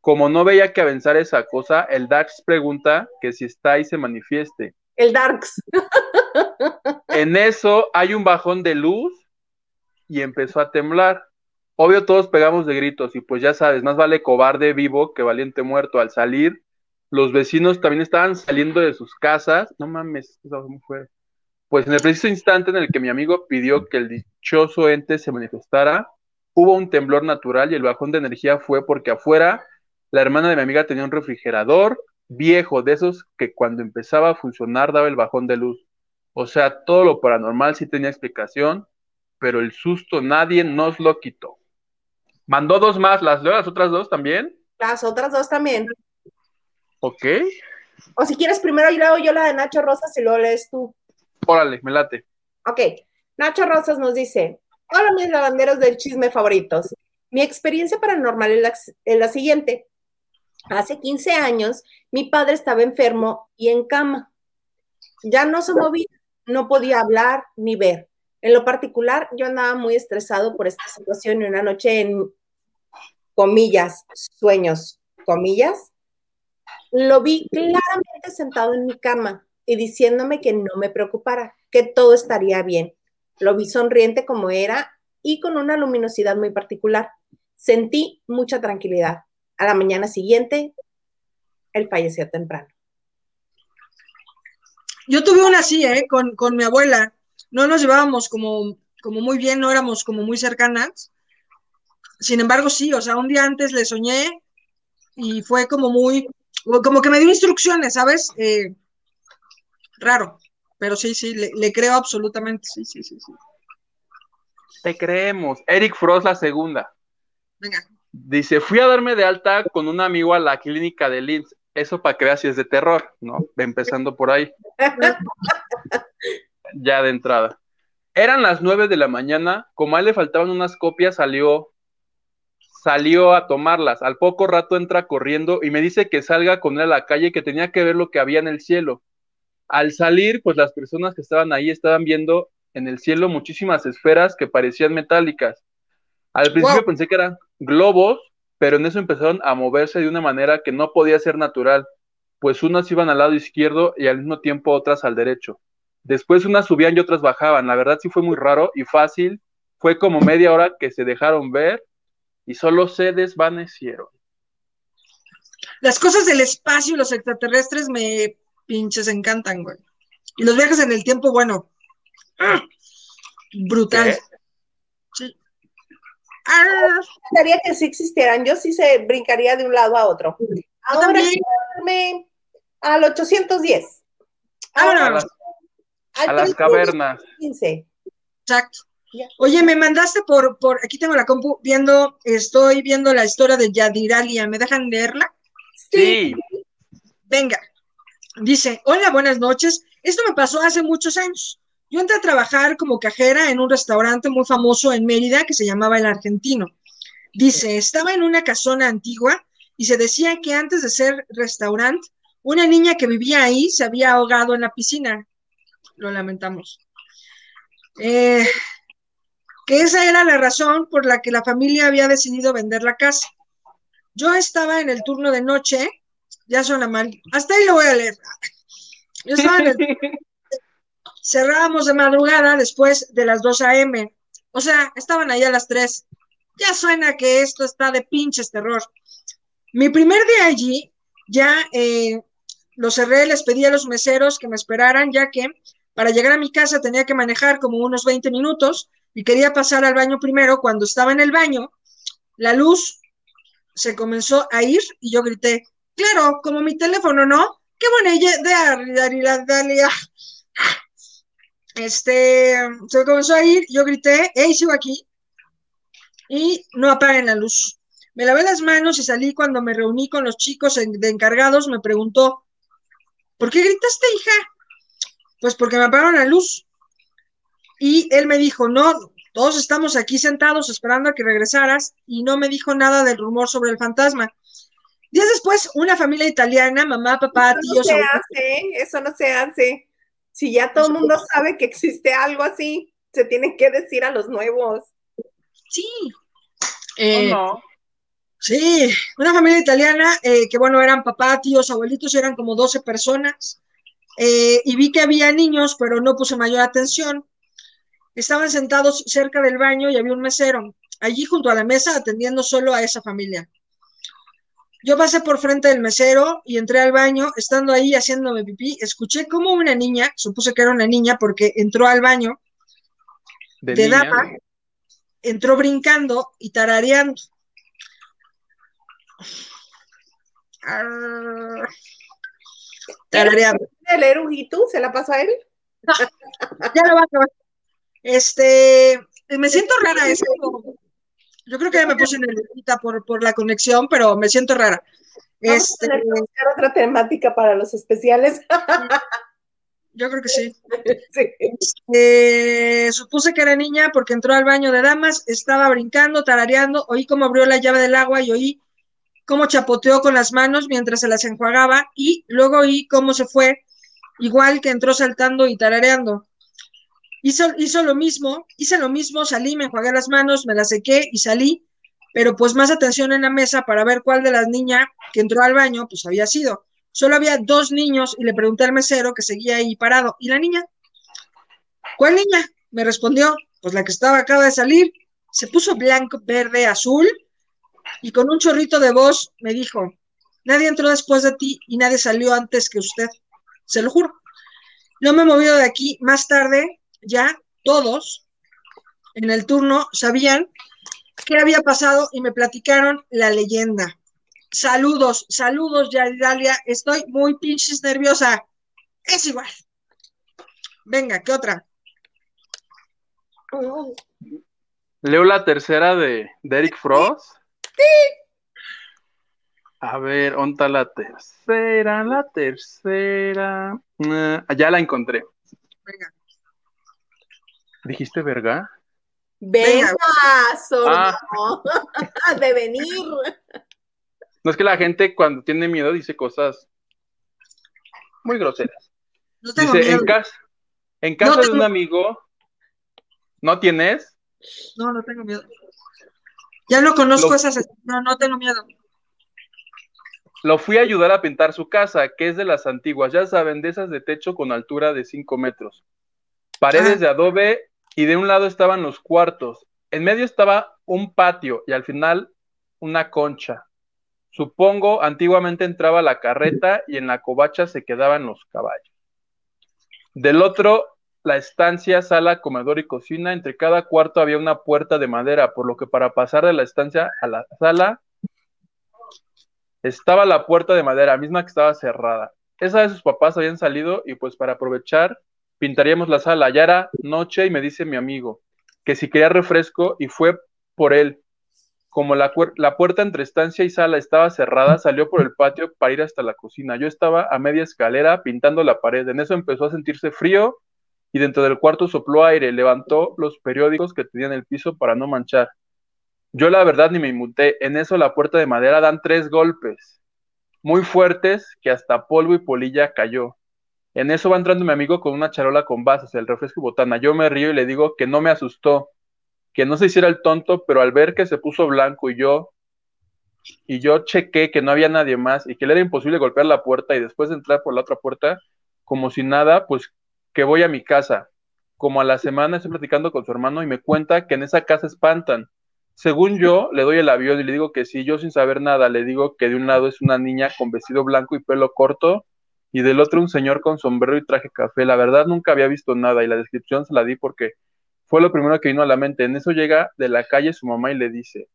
Como no veía que avanzar esa cosa, el Dax pregunta que si está y se manifieste. El Darks. [laughs] en eso hay un bajón de luz y empezó a temblar. Obvio todos pegamos de gritos y pues ya sabes, más vale cobarde vivo que valiente muerto. Al salir, los vecinos también estaban saliendo de sus casas. No mames, ¿cómo fue? Pues en el preciso instante en el que mi amigo pidió que el dichoso ente se manifestara, hubo un temblor natural y el bajón de energía fue porque afuera la hermana de mi amiga tenía un refrigerador viejo, de esos que cuando empezaba a funcionar daba el bajón de luz. O sea, todo lo paranormal sí tenía explicación, pero el susto nadie nos lo quitó. Mandó dos más, ¿las leo las otras dos también? Las otras dos también. Ok. O si quieres, primero leo yo la de Nacho Rosas y luego lees tú. Órale, me late. Ok. Nacho Rosas nos dice: Hola, mis lavanderos del chisme favoritos. Mi experiencia paranormal es la, siguiente. Hace 15 años, mi padre estaba enfermo y en cama. Ya no se movía, no podía hablar ni ver. En lo particular, yo andaba muy estresado por esta situación y una noche en comillas, sueños, comillas, lo vi claramente sentado en mi cama y diciéndome que no me preocupara, que todo estaría bien. Lo vi sonriente como era y con una luminosidad muy particular. Sentí mucha tranquilidad. A la mañana siguiente, él falleció temprano. Yo tuve una así, ¿eh? Con, con mi abuela. No nos llevábamos como, como muy bien, no éramos como muy cercanas sin embargo, sí, o sea, un día antes le soñé y fue como muy, como que me dio instrucciones, ¿sabes? Eh, raro, pero sí, sí, le, creo absolutamente, sí, sí, sí, sí. Te creemos. Eric Frost, la segunda. Venga. Dice, fui a darme de alta con un amigo a la clínica de Linz. Eso para que veas si es de terror, ¿no? Empezando por ahí. [laughs] ya de entrada. Eran las nueve de la mañana, como a él le faltaban unas copias, salió salió a tomarlas. Al poco rato entra corriendo y me dice que salga con él a la calle, que tenía que ver lo que había en el cielo. Al salir, pues las personas que estaban ahí estaban viendo en el cielo muchísimas esferas que parecían metálicas. Al principio pensé que eran globos, pero en eso empezaron a moverse de una manera que no podía ser natural, pues unas iban al lado izquierdo y al mismo tiempo otras al derecho. Después unas subían y otras bajaban. La verdad sí fue muy raro y fácil. Fue como media hora que se dejaron ver y solo se desvanecieron. Las cosas del espacio y los extraterrestres me pinches encantan, güey. Y los viajes en el tiempo, bueno, [clears throat] brutal. Sí. Ah. que sí existieran. Yo sí se brincaría de un lado a otro. Ahora irme al 810. Ahora, a las, a las cavernas. 15. Exacto. Oye, me mandaste por, por, aquí tengo la compu, viendo, estoy viendo la historia de Yadiralia, ¿me dejan leerla? Sí. Venga, dice, hola, buenas noches, esto me pasó hace muchos años. Yo entré a trabajar como cajera en un restaurante muy famoso en Mérida que se llamaba El Argentino. Dice, estaba en una casona antigua y se decía que antes de ser restaurante, una niña que vivía ahí se había ahogado en la piscina. Lo lamentamos. Eh, que esa era la razón por la que la familia había decidido vender la casa. Yo estaba en el turno de noche, ya suena mal, hasta ahí lo voy a leer. Yo estaba en el... [laughs] Cerrábamos de madrugada después de las 2 a.m. O sea, estaban ahí a las 3. Ya suena que esto está de pinches terror. Mi primer día allí, ya eh, lo cerré, les pedí a los meseros que me esperaran, ya que para llegar a mi casa tenía que manejar como unos 20 minutos y quería pasar al baño primero, cuando estaba en el baño, la luz se comenzó a ir y yo grité, claro, como mi teléfono, ¿no? Qué buena idea, Dalia. Este, se comenzó a ir, yo grité, hey, sigo aquí. Y no apaguen la luz. Me lavé las manos y salí cuando me reuní con los chicos de encargados. Me preguntó, ¿por qué gritaste, hija? Pues porque me apagaron la luz. Y él me dijo, no, todos estamos aquí sentados esperando a que regresaras y no me dijo nada del rumor sobre el fantasma. Días después, una familia italiana, mamá, papá, tíos. Eso no se hace, eso no se hace. Si ya todo el mundo sabe que existe algo así, se tiene que decir a los nuevos. Sí. Eh, no? Sí, una familia italiana eh, que, bueno, eran papá, tíos, abuelitos, eran como 12 personas. Eh, y vi que había niños, pero no puse mayor atención. Estaban sentados cerca del baño y había un mesero allí junto a la mesa atendiendo solo a esa familia. Yo pasé por frente del mesero y entré al baño, estando ahí haciéndome pipí, escuché como una niña, supuse que era una niña porque entró al baño de, dama, entró brincando y tarareando. Tarareando. ¿El erujito se la pasó a él? [laughs] ya lo va a acabar. Este, me siento rara, eso. Yo creo que ya me puse nerviosa por, por la conexión, pero me siento rara. este, otra temática para los especiales. [laughs] Yo creo que [laughs] sí. Este, supuse que era niña porque entró al baño de damas, estaba brincando, tarareando, oí cómo abrió la llave del agua y oí cómo chapoteó con las manos mientras se las enjuagaba y luego oí cómo se fue, igual que entró saltando y tarareando. Hizo, lo mismo, hice lo mismo, salí, me enjuagué las manos, me las sequé y salí, pero pues más atención en la mesa para ver cuál de las niñas que entró al baño, pues había sido. Solo había dos niños y le pregunté al mesero que seguía ahí parado. ¿Y la niña? ¿Cuál niña? Me respondió, pues la que estaba acaba de salir. Se puso blanco, verde, azul y con un chorrito de voz me dijo, nadie entró después de ti y nadie salió antes que usted. Se lo juro. No me he movido de aquí. Más tarde ya todos en el turno sabían qué había pasado y me platicaron la leyenda. Saludos, saludos, Yaridalia. Estoy muy pinches nerviosa. Es igual. Venga, ¿qué otra? Leo la tercera de, Derek Frost. Sí. A ver, ¿onta la tercera? La tercera. Ah, ya la encontré. Venga. ¿Dijiste verga? Venga, sordo. Ah. [laughs] de venir. No es que la gente cuando tiene miedo dice cosas muy groseras. No tengo dice, miedo. en casa, en casa de un amigo, ¿no tienes? No, no tengo miedo. Ya no conozco esas, no, no tengo miedo. Lo fui a ayudar a pintar su casa, que es de las antiguas, ya saben, de esas de techo con altura de 5 metros. Paredes ah. de adobe y de un lado estaban los cuartos. En medio estaba un patio y al final una concha. Supongo antiguamente entraba la carreta y en la covacha se quedaban los caballos. Del otro, la estancia, sala, comedor y cocina. Entre cada cuarto había una puerta de madera, por lo que para pasar de la estancia a la sala estaba la puerta de madera, misma que estaba cerrada. Esa de sus papás habían salido y pues para aprovechar pintaríamos la sala. Ya era noche y me dice mi amigo que si quería refresco y fue por él. Como la, la, puerta entre estancia y sala estaba cerrada, salió por el patio para ir hasta la cocina. Yo estaba a media escalera pintando la pared. En eso empezó a sentirse frío y dentro del cuarto sopló aire. Levantó los periódicos que tenía en el piso para no manchar. Yo la verdad ni me inmuté. En eso la puerta de madera dan tres golpes muy fuertes que hasta polvo y polilla cayó. En eso va entrando mi amigo con una charola con vasos, el refresco y botana. Yo me río y le digo que no me asustó, que no se hiciera el tonto, pero al ver que se puso blanco y yo y yo chequé que no había nadie más y que le era imposible golpear la puerta y después de entrar por la otra puerta, como si nada, pues que voy a mi casa. Como a la semana estoy platicando con su hermano y me cuenta que en esa casa espantan. Según yo, le doy el avión y le digo que sí, yo sin saber nada, le digo que de un lado es una niña con vestido blanco y pelo corto y del otro un señor con sombrero y traje café. La verdad nunca había visto nada y la descripción se la di porque fue lo primero que vino a la mente. En eso llega de la calle su mamá y le dice,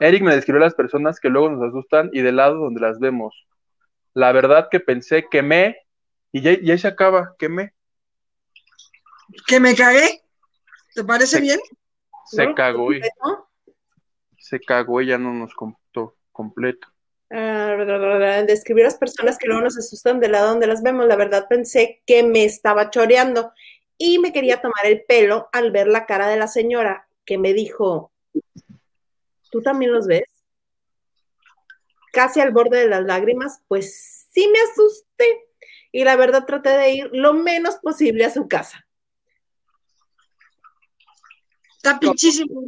Eric me describió las personas que luego nos asustan y del lado donde las vemos. La verdad que pensé, quemé, y ya, ya se acaba, quemé. ¿Que me cagué? ¿Te parece Se- bien? Se ¿No? cagó y ¿No? se cagó y ya no nos contó completo. Ah, describir las personas que luego nos asustan del lado donde las vemos. La verdad pensé que me estaba choreando y me quería tomar el pelo al ver la cara de la señora que me dijo, ¿tú también los ves? Casi al borde de las lágrimas, pues sí me asusté y la verdad traté de ir lo menos posible a su casa. Está pinchísimo.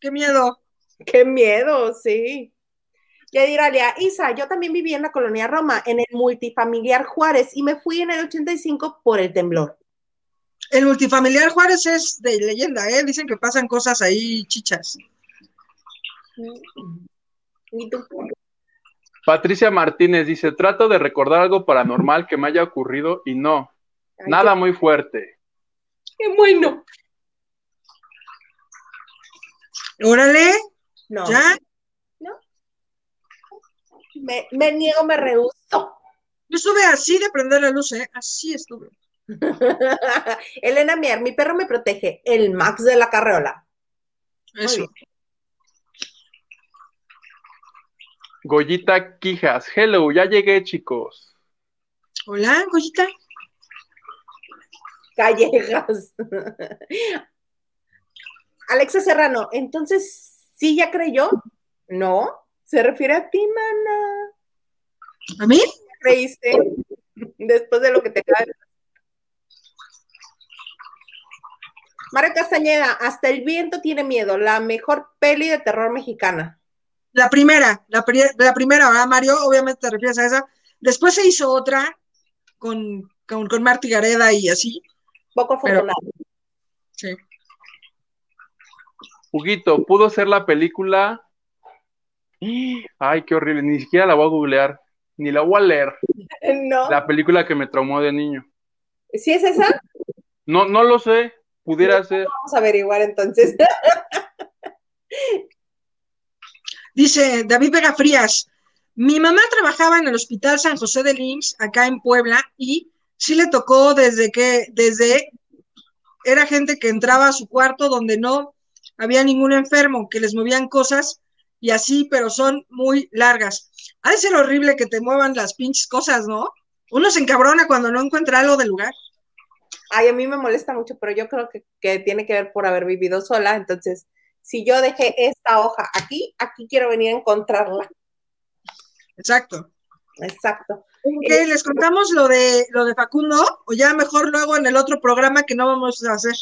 Qué miedo. Qué miedo, sí. Yadiralia, Isa, yo también viví en la colonia Roma, en el multifamiliar Juárez, y me fui en el 85 por el temblor. El multifamiliar Juárez es de leyenda, ¿eh? Dicen que pasan cosas ahí chichas. ¿Y tú? Patricia Martínez dice, trato de recordar algo paranormal que me haya ocurrido y no, Ay, nada muy fuerte. Qué, qué bueno. Órale, No, ya. Me, me niego, me rehuso. Yo estuve así de prender la luz, ¿eh? Así estuve. [laughs] Elena Mier, mi perro me protege, el Max de la carreola. Eso. Goyita Quijas, hello, ya llegué chicos. Hola, Goyita. Callejas. [laughs] Alexa Serrano, entonces, ¿sí ya creyó? No, se refiere a ti, mana. ¿A mí? creíste después de lo que te acaba de Mario Castañeda, hasta el viento tiene miedo, la mejor peli de terror mexicana. La primera, la, pri- la primera, ¿verdad, Mario? Obviamente te refieres a esa. Después se hizo otra con, con, con Marty Gareda y así. Poco Pero- afortunado. Sí. Huguito, ¿pudo ser la película? Ay, qué horrible, ni siquiera la voy a googlear, ni la voy a leer. [laughs] No. La película que me traumó de niño. ¿Sí es esa? No, no lo sé, pudiera ser. Vamos a averiguar entonces. [laughs] Dice David Vega Frías, mi mamá trabajaba en el Hospital San José de Lims, acá en Puebla, y sí le tocó desde que, desde, era gente que entraba a su cuarto donde no había ningún enfermo, que les movían cosas y así, pero son muy largas. Ha de ser horrible que te muevan las pinches cosas, ¿no? Uno se encabrona cuando no encuentra algo del lugar. Ay, a mí me molesta mucho, pero yo creo que, que tiene que ver por haber vivido sola. Entonces, si yo dejé esta hoja aquí, aquí quiero venir a encontrarla. Exacto. Exacto. ¿Qué, ¿Les contamos lo de lo de Facundo? O ya mejor luego en el otro programa que no vamos a hacer.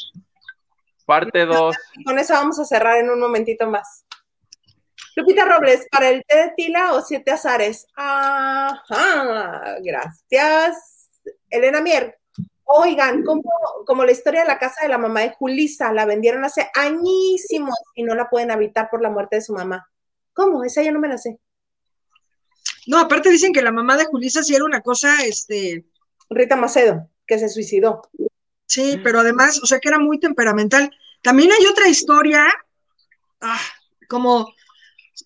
Parte 2. Y con eso vamos a cerrar en un momentito más. Lupita Robles, ¿para el té de tila o siete azares? Ajá, gracias. Elena Mier, oigan, como, como la historia de la casa de la mamá de Julisa, la vendieron hace añísimos y no la pueden habitar por la muerte de su mamá. ¿Cómo? Esa yo no me la sé. No, aparte dicen que la mamá de Julisa sí era una cosa, este, Rita Macedo, que se suicidó. sí, pero además, o sea, que era muy temperamental. También hay otra historia, ah, como,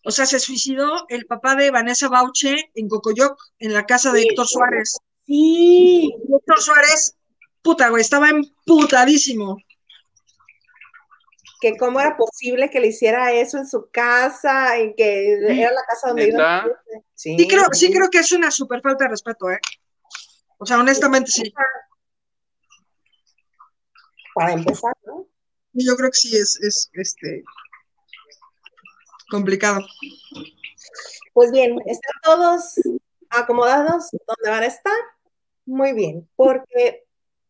o sea, se suicidó el papá de Vanessa Bauche en Cocoyoc, en la casa de Sí. Héctor Suárez. Sí, Y Héctor Suárez, puta, güey, estaba emputadísimo. que cómo era posible que le hiciera eso en su casa y que era la casa donde iba. Sí, Sí creo, sí creo que es una súper falta de respeto, ¿eh? O sea, honestamente sí. Para empezar, ¿no? Yo creo que sí es, es este complicado. Pues bien, ¿están todos acomodados donde van a estar? Muy bien, porque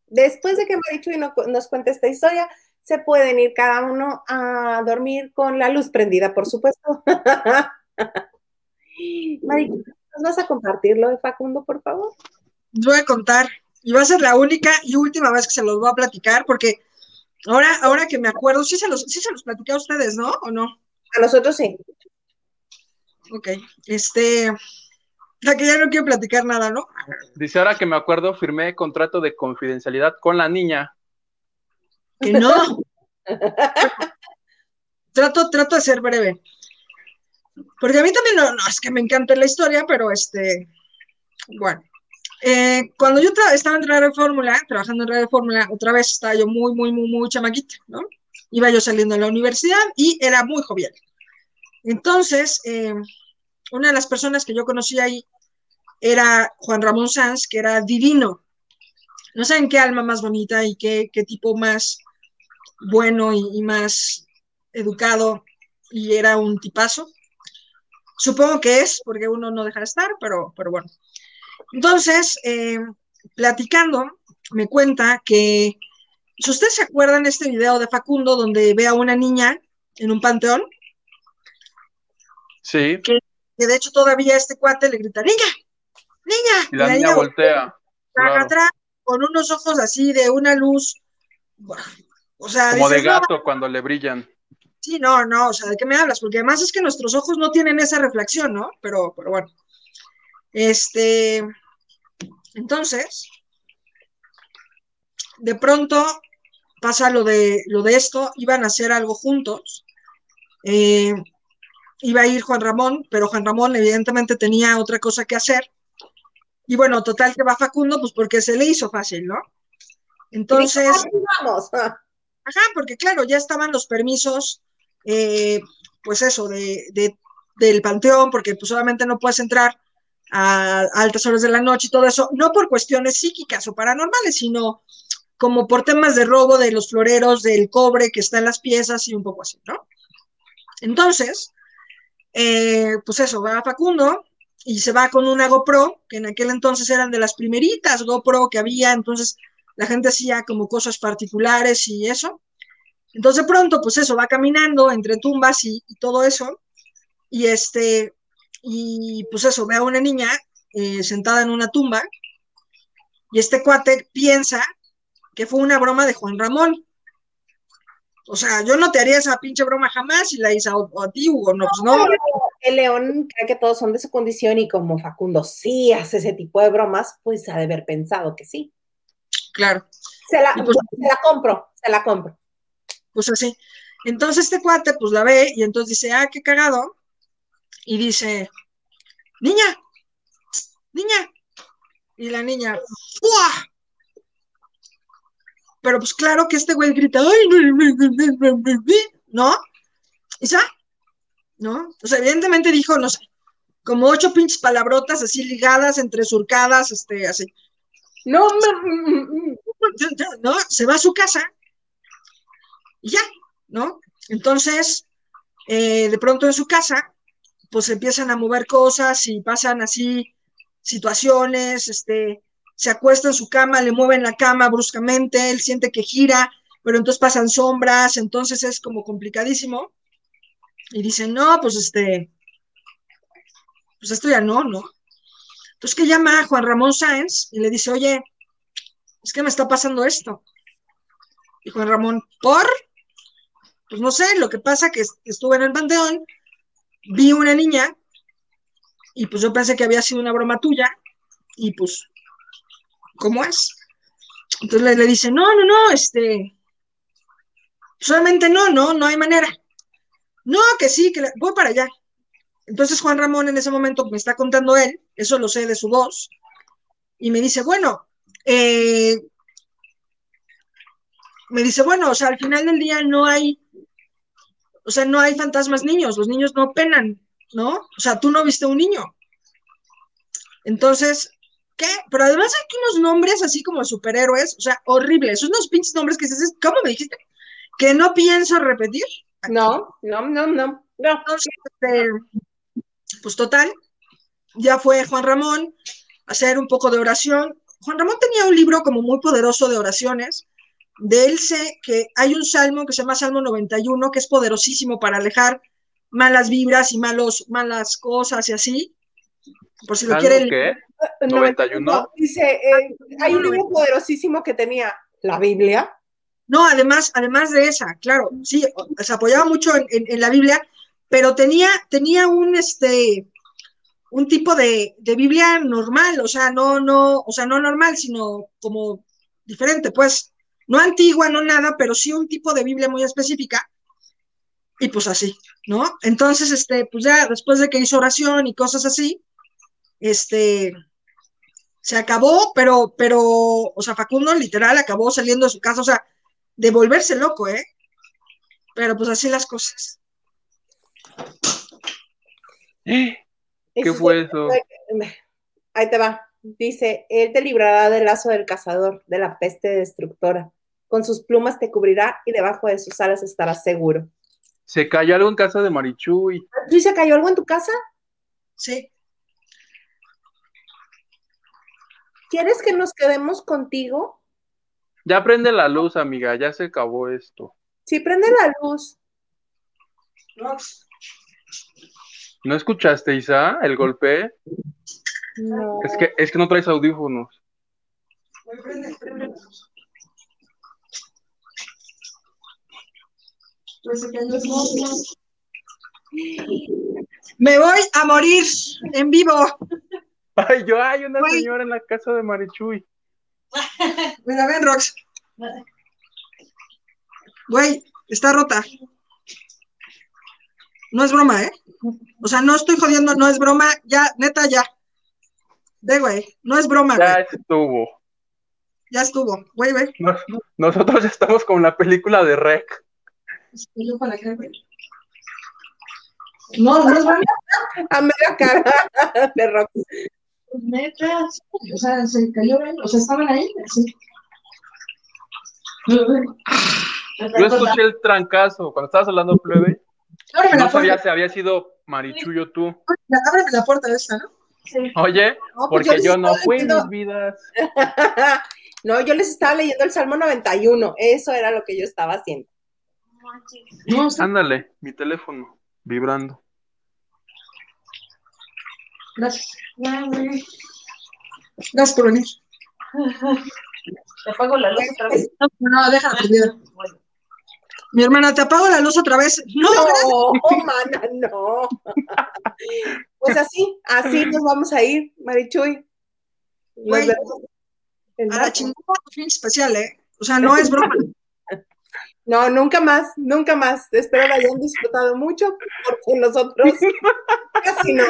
después de que Marichuy no- nos cuente esta historia, se pueden ir cada uno a dormir con la luz prendida, por supuesto. [laughs] Marichuy, ¿nos vas a compartir lo de Facundo, por favor? Les voy a contar, y va a ser la única y última vez que se los voy a platicar, porque ahora, ahora que me acuerdo, sí se los, sí se los platicé a ustedes, ¿no? ¿O no? A nosotros sí. Ok, este, la que ya no quiero platicar nada, ¿no? Dice, ahora que me acuerdo, firmé contrato de confidencialidad con la niña. Que no. [laughs] trato, trato de ser breve. porque a mí también no, no es que me encante la historia, pero este, bueno. Eh, cuando yo estaba en Radio Fórmula, trabajando en Radio Fórmula, otra vez estaba yo muy, muy, muy, muy chamaquita, ¿no? Iba yo saliendo de la universidad y era muy jovial. Entonces, eh, una de las personas que yo conocí ahí era Juan Ramón Sanz, que era divino. No saben qué alma más bonita y qué, qué tipo más bueno y, más educado y era un tipazo. Supongo que es, porque uno no deja de estar, pero, pero bueno. Entonces, eh, platicando, me cuenta que, si ustedes se acuerdan este video de Facundo donde ve a una niña en un panteón, sí. Que, de hecho todavía este cuate le grita, niña, niña. Y la, niña, voltea. Atrás, con unos ojos así de una luz. O sea, como de gato cuando le brillan. Sí, no, no, o sea, ¿de qué me hablas? Porque además es que nuestros ojos no tienen esa reflexión, ¿no? Pero, pero bueno. Este, entonces, de pronto pasa lo de, lo de esto, iban a hacer algo juntos. Eh, iba a ir Juan Ramón, pero Juan Ramón evidentemente tenía otra cosa que hacer. Y bueno, total que va Facundo, pues porque se le hizo fácil, ¿no? Entonces. Vamos. [laughs] Ajá, porque claro, ya estaban los permisos, eh, pues eso, de, del panteón, porque pues solamente no puedes entrar a, altas horas de la noche y todo eso, no por cuestiones psíquicas o paranormales, sino como por temas de robo de los floreros, del cobre que está en las piezas y un poco así, ¿no? Entonces, eh, pues eso, va a Facundo y se va con una GoPro, que en aquel entonces eran de las primeritas GoPro que había, entonces la gente hacía como cosas particulares y eso. Entonces pronto, pues eso, va caminando entre tumbas y, todo eso, y este, y pues eso, ve a una niña eh, sentada en una tumba y este cuate piensa que fue una broma de Juan Ramón. O sea, yo no te haría esa pinche broma jamás y la hice a, ti, Hugo, no, pues no. El león cree que todos son de su condición y como Facundo sí hace ese tipo de bromas, pues ha de haber pensado que sí. Claro. Se la, pues se la compro, se la compro. Pues así. Entonces este cuate pues la ve y entonces dice, ah, qué cagado y dice, niña, niña. Y la niña. Pero pues claro que este güey grita, ¡ay! ¿No? ¿Y sa? ¿No? O sea, evidentemente dijo, no sé, como ocho pinches palabrotas así ligadas, entre surcadas, este, así. No, no, se va a su casa y ya, ¿no? Entonces, eh, de pronto en su casa, pues empiezan a mover cosas y pasan así situaciones, este, se acuesta en su cama, le mueven la cama bruscamente, él siente que gira, pero entonces pasan sombras, entonces es como complicadísimo. Y dice, no, pues este, pues esto ya no, ¿no? Entonces que llama a Juan Ramón Sáenz y le dice, oye, es que me está pasando esto. Y Juan Ramón, ¿por? Pues no sé, lo que pasa que estuve en el panteón, vi una niña y pues yo pensé que había sido una broma tuya y pues, ¿cómo es? Entonces le, dice, no, no, no, este, solamente no, no, no hay manera. No, que sí, que voy para allá. Entonces Juan Ramón en ese momento me está contando él, eso lo sé de su voz, y me dice, bueno, eh, me dice, bueno, o sea, al final del día no hay o sea, no hay fantasmas niños, los niños no penan, ¿no? O sea, tú no viste un niño. Entonces, ¿qué? Pero además hay unos nombres así como superhéroes, o sea, horribles, unos pinches nombres que dices, ¿cómo me dijiste? Que no pienso repetir. No, no, no, no, no. Este, pues total, ya fue Juan Ramón a hacer un poco de oración. Juan Ramón tenía un libro como muy poderoso de oraciones, de él sé que hay un salmo que se llama Salmo 91, que es poderosísimo para alejar malas vibras y malos, malas cosas y así. Por si lo quieren. ¿Qué? 91. Dice, eh, hay un libro poderosísimo que tenía la Biblia. No, además, además de esa, claro, sí, se apoyaba mucho en, la Biblia, pero tenía, tenía un este un tipo de, de, Biblia normal, o sea, no, no, o sea, no normal, sino como diferente, pues no antigua, no nada, pero sí un tipo de Biblia muy específica. Y pues así, ¿no? Entonces, este, pues ya después de que hizo oración y cosas así, este, se acabó, pero, pero, o sea, Facundo literal acabó saliendo de su casa, o sea, de volverse loco, ¿eh? Pero pues así las cosas. ¿Qué Eso fue sí, eso? Ahí te va. Dice, Él te librará del lazo del cazador, de la peste destructora. Con sus plumas te cubrirá y debajo de sus alas estarás seguro. Se cayó algo en casa de Marichuy. ¿Tú se cayó algo en tu casa? Sí. ¿Quieres que nos quedemos contigo? Ya prende la luz, amiga, ya se acabó esto. Sí, prende la luz. ¿No escuchaste, Isa, el golpe? No. Es que, es que no traes audífonos. güey, prende, prende la luz. Pues se cayó el móvil. Me voy a morir en vivo. Ay, yo, hay una Güey. señora en la casa de Marichuy. [laughs] Mira, ven, Rox. Güey, está rota. No es broma, ¿eh? O sea, no estoy jodiendo, no es broma. Ya, neta, ya. De, güey, no es broma, güey. Ya estuvo. Ya estuvo. Güey, güey. Nos- nosotros ya estamos con la película de Rec. No, no es broma. [laughs] A media cara de rock. Neta, o sea, se cayó. O sea, estaban ahí. Sí. Yo escuché el trancazo cuando estabas hablando, plebe. Ábreme No la sabía puerta. si había sido Marichuy o tú. Ábreme la puerta esta, ¿no? Oye, No, pues porque yo no fui mis vidas. [laughs] no, yo les estaba leyendo el Salmo 91. Eso era lo que yo estaba haciendo. No, Ándale, mi teléfono, vibrando. Gracias. Gracias por venir. [laughs] Te apago la luz otra vez. No, no, déjala prendida. Mi hermana, te apago la luz otra vez. No, No, mana, no. [laughs] Pues así, así nos vamos a ir, Marichuy. Güey. a la chingada fin especial, ¿eh? O sea, no es broma. [laughs] No, nunca más, nunca más. Espero lo hayan disfrutado mucho, porque nosotros casi no.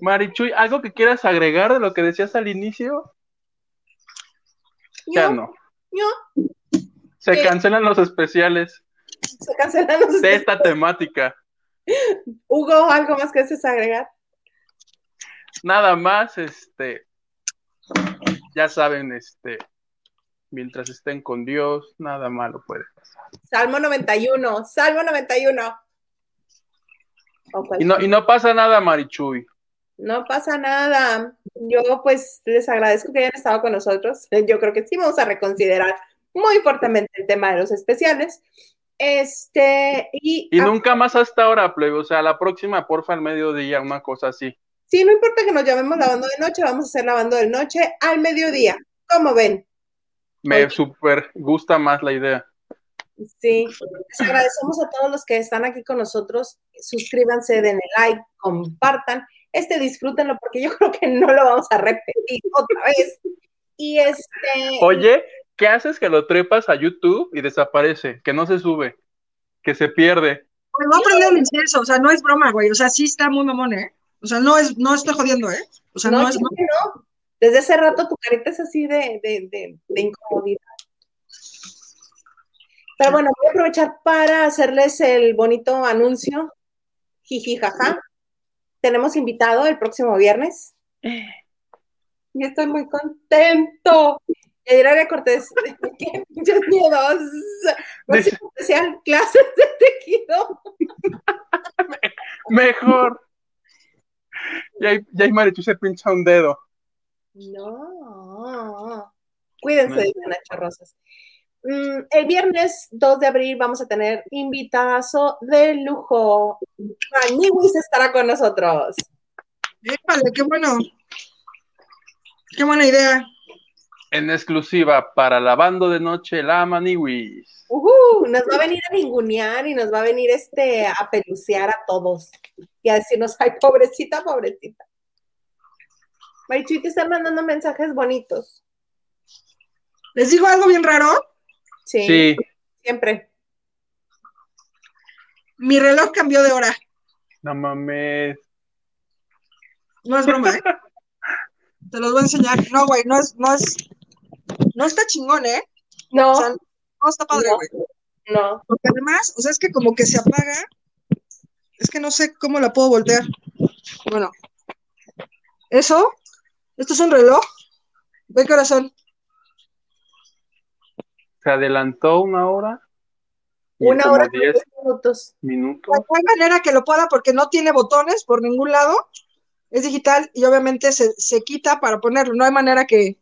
Marichuy, ¿algo que quieras agregar de lo que decías al inicio? Ya no. yo, Se ¿Qué? cancelan los especiales se cancelan los de esta temática. Hugo, ¿algo más que desees agregar? Nada más, este, ya saben, este, mientras estén con Dios, nada malo puede pasar. Salmo 91, Salmo 91. O cual- Y no, y no pasa nada, Marichuy. No pasa nada. Yo pues les agradezco que hayan estado con nosotros. Yo creo que sí vamos a reconsiderar muy fuertemente el tema de los especiales. Este, y, Y nunca más hasta ahora, plebe. O sea, la próxima, porfa, al mediodía, una cosa así. sí, no importa que nos llamemos lavando de noche, vamos a hacer lavando de noche al mediodía. ¿Cómo ven? Me Oye. super gusta más la idea. Sí, les agradecemos a todos los que están aquí con nosotros. Suscríbanse, denle like, compartan. Este disfrútenlo porque yo [laughs] creo que no lo vamos a repetir otra vez. Y este. Oye, ¿qué haces que lo trepas a YouTube y desaparece? Que no se sube, que se pierde. Me voy a prender el incienso, o sea, no es broma, güey. O sea, sí está muy mamón, ¿eh? O sea, no es, no estoy jodiendo, ¿eh? O sea, no, no, es no. Desde hace rato tu carita es así de, de, de, de incomodidad. Pero bueno, voy a aprovechar para hacerles el bonito anuncio. Jiji, jaja. Tenemos invitado el próximo viernes. Y estoy muy contento. Yadiraria Cortés, [laughs] qué muchos miedos. Especial, clases de tejido. [laughs] Mejor. Y ahí, y ahí Marichuy se pincha un dedo. No. Cuídense, dice Nacho Rosas. Mm, el viernes 2 de abril vamos a tener invitazo de lujo. Maniwis estará con nosotros. Épale, qué bueno. Qué buena idea. En exclusiva para lavando de noche la Maniwis. Ujú, nos va a venir a ningunear y nos va a venir este a pelucear a todos y a decirnos, ay, pobrecita, pobrecita. Marichuy, te están mandando mensajes bonitos. ¿Les digo algo bien raro? Sí, Sí, siempre. Mi reloj cambió de hora. No mames. No es broma, ¿eh? [laughs] Te los voy a enseñar. No, güey, no es, no es, no está chingón, ¿eh? No, O sea, no está padre, No. güey. no. Porque además, o sea, es que como que se apaga. Es que no sé cómo la puedo voltear. Bueno. Eso. Esto es un reloj. Ve corazón. Se adelantó una hora. Una hora y 10 diez minutos. minutos. No hay manera que lo pueda porque no tiene botones por ningún lado. Es digital y obviamente se, se quita para ponerlo. No hay manera que,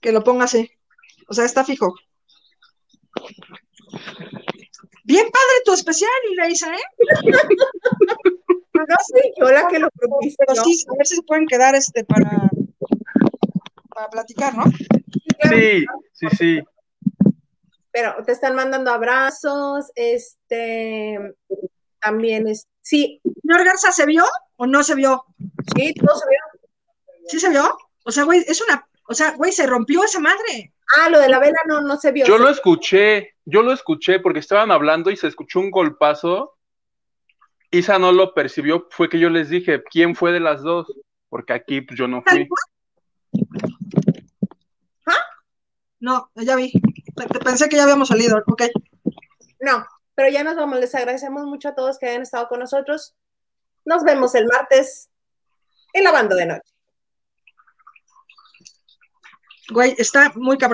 que lo ponga así. O sea, está fijo. Bien padre tu especial, Ilaisa, ¿eh? No soy yo la que lo propició. Pero sí, a ver si se pueden quedar este para, para platicar, ¿no? Sí, sí, sí. Pero te están mandando abrazos, este, también es, sí, Señor Garza, ¿se vio o no se vio? sí, todo se vio. ¿Sí se vio? O sea, güey, es una, o sea, güey, se rompió esa madre. Ah, lo de la vela no, no se vio. Yo sí. lo escuché, yo lo escuché porque estaban hablando y se escuchó un golpazo. Isa no lo percibió, fue que yo les dije, ¿quién fue de las dos? Porque aquí pues, yo no fui. [laughs] No, ya vi. Pe- pe- Pensé que ya habíamos salido. Ok. No, pero ya nos vamos. Les agradecemos mucho a todos que hayan estado con nosotros. Nos vemos el martes en la banda de noche. Güey, está muy cabrón.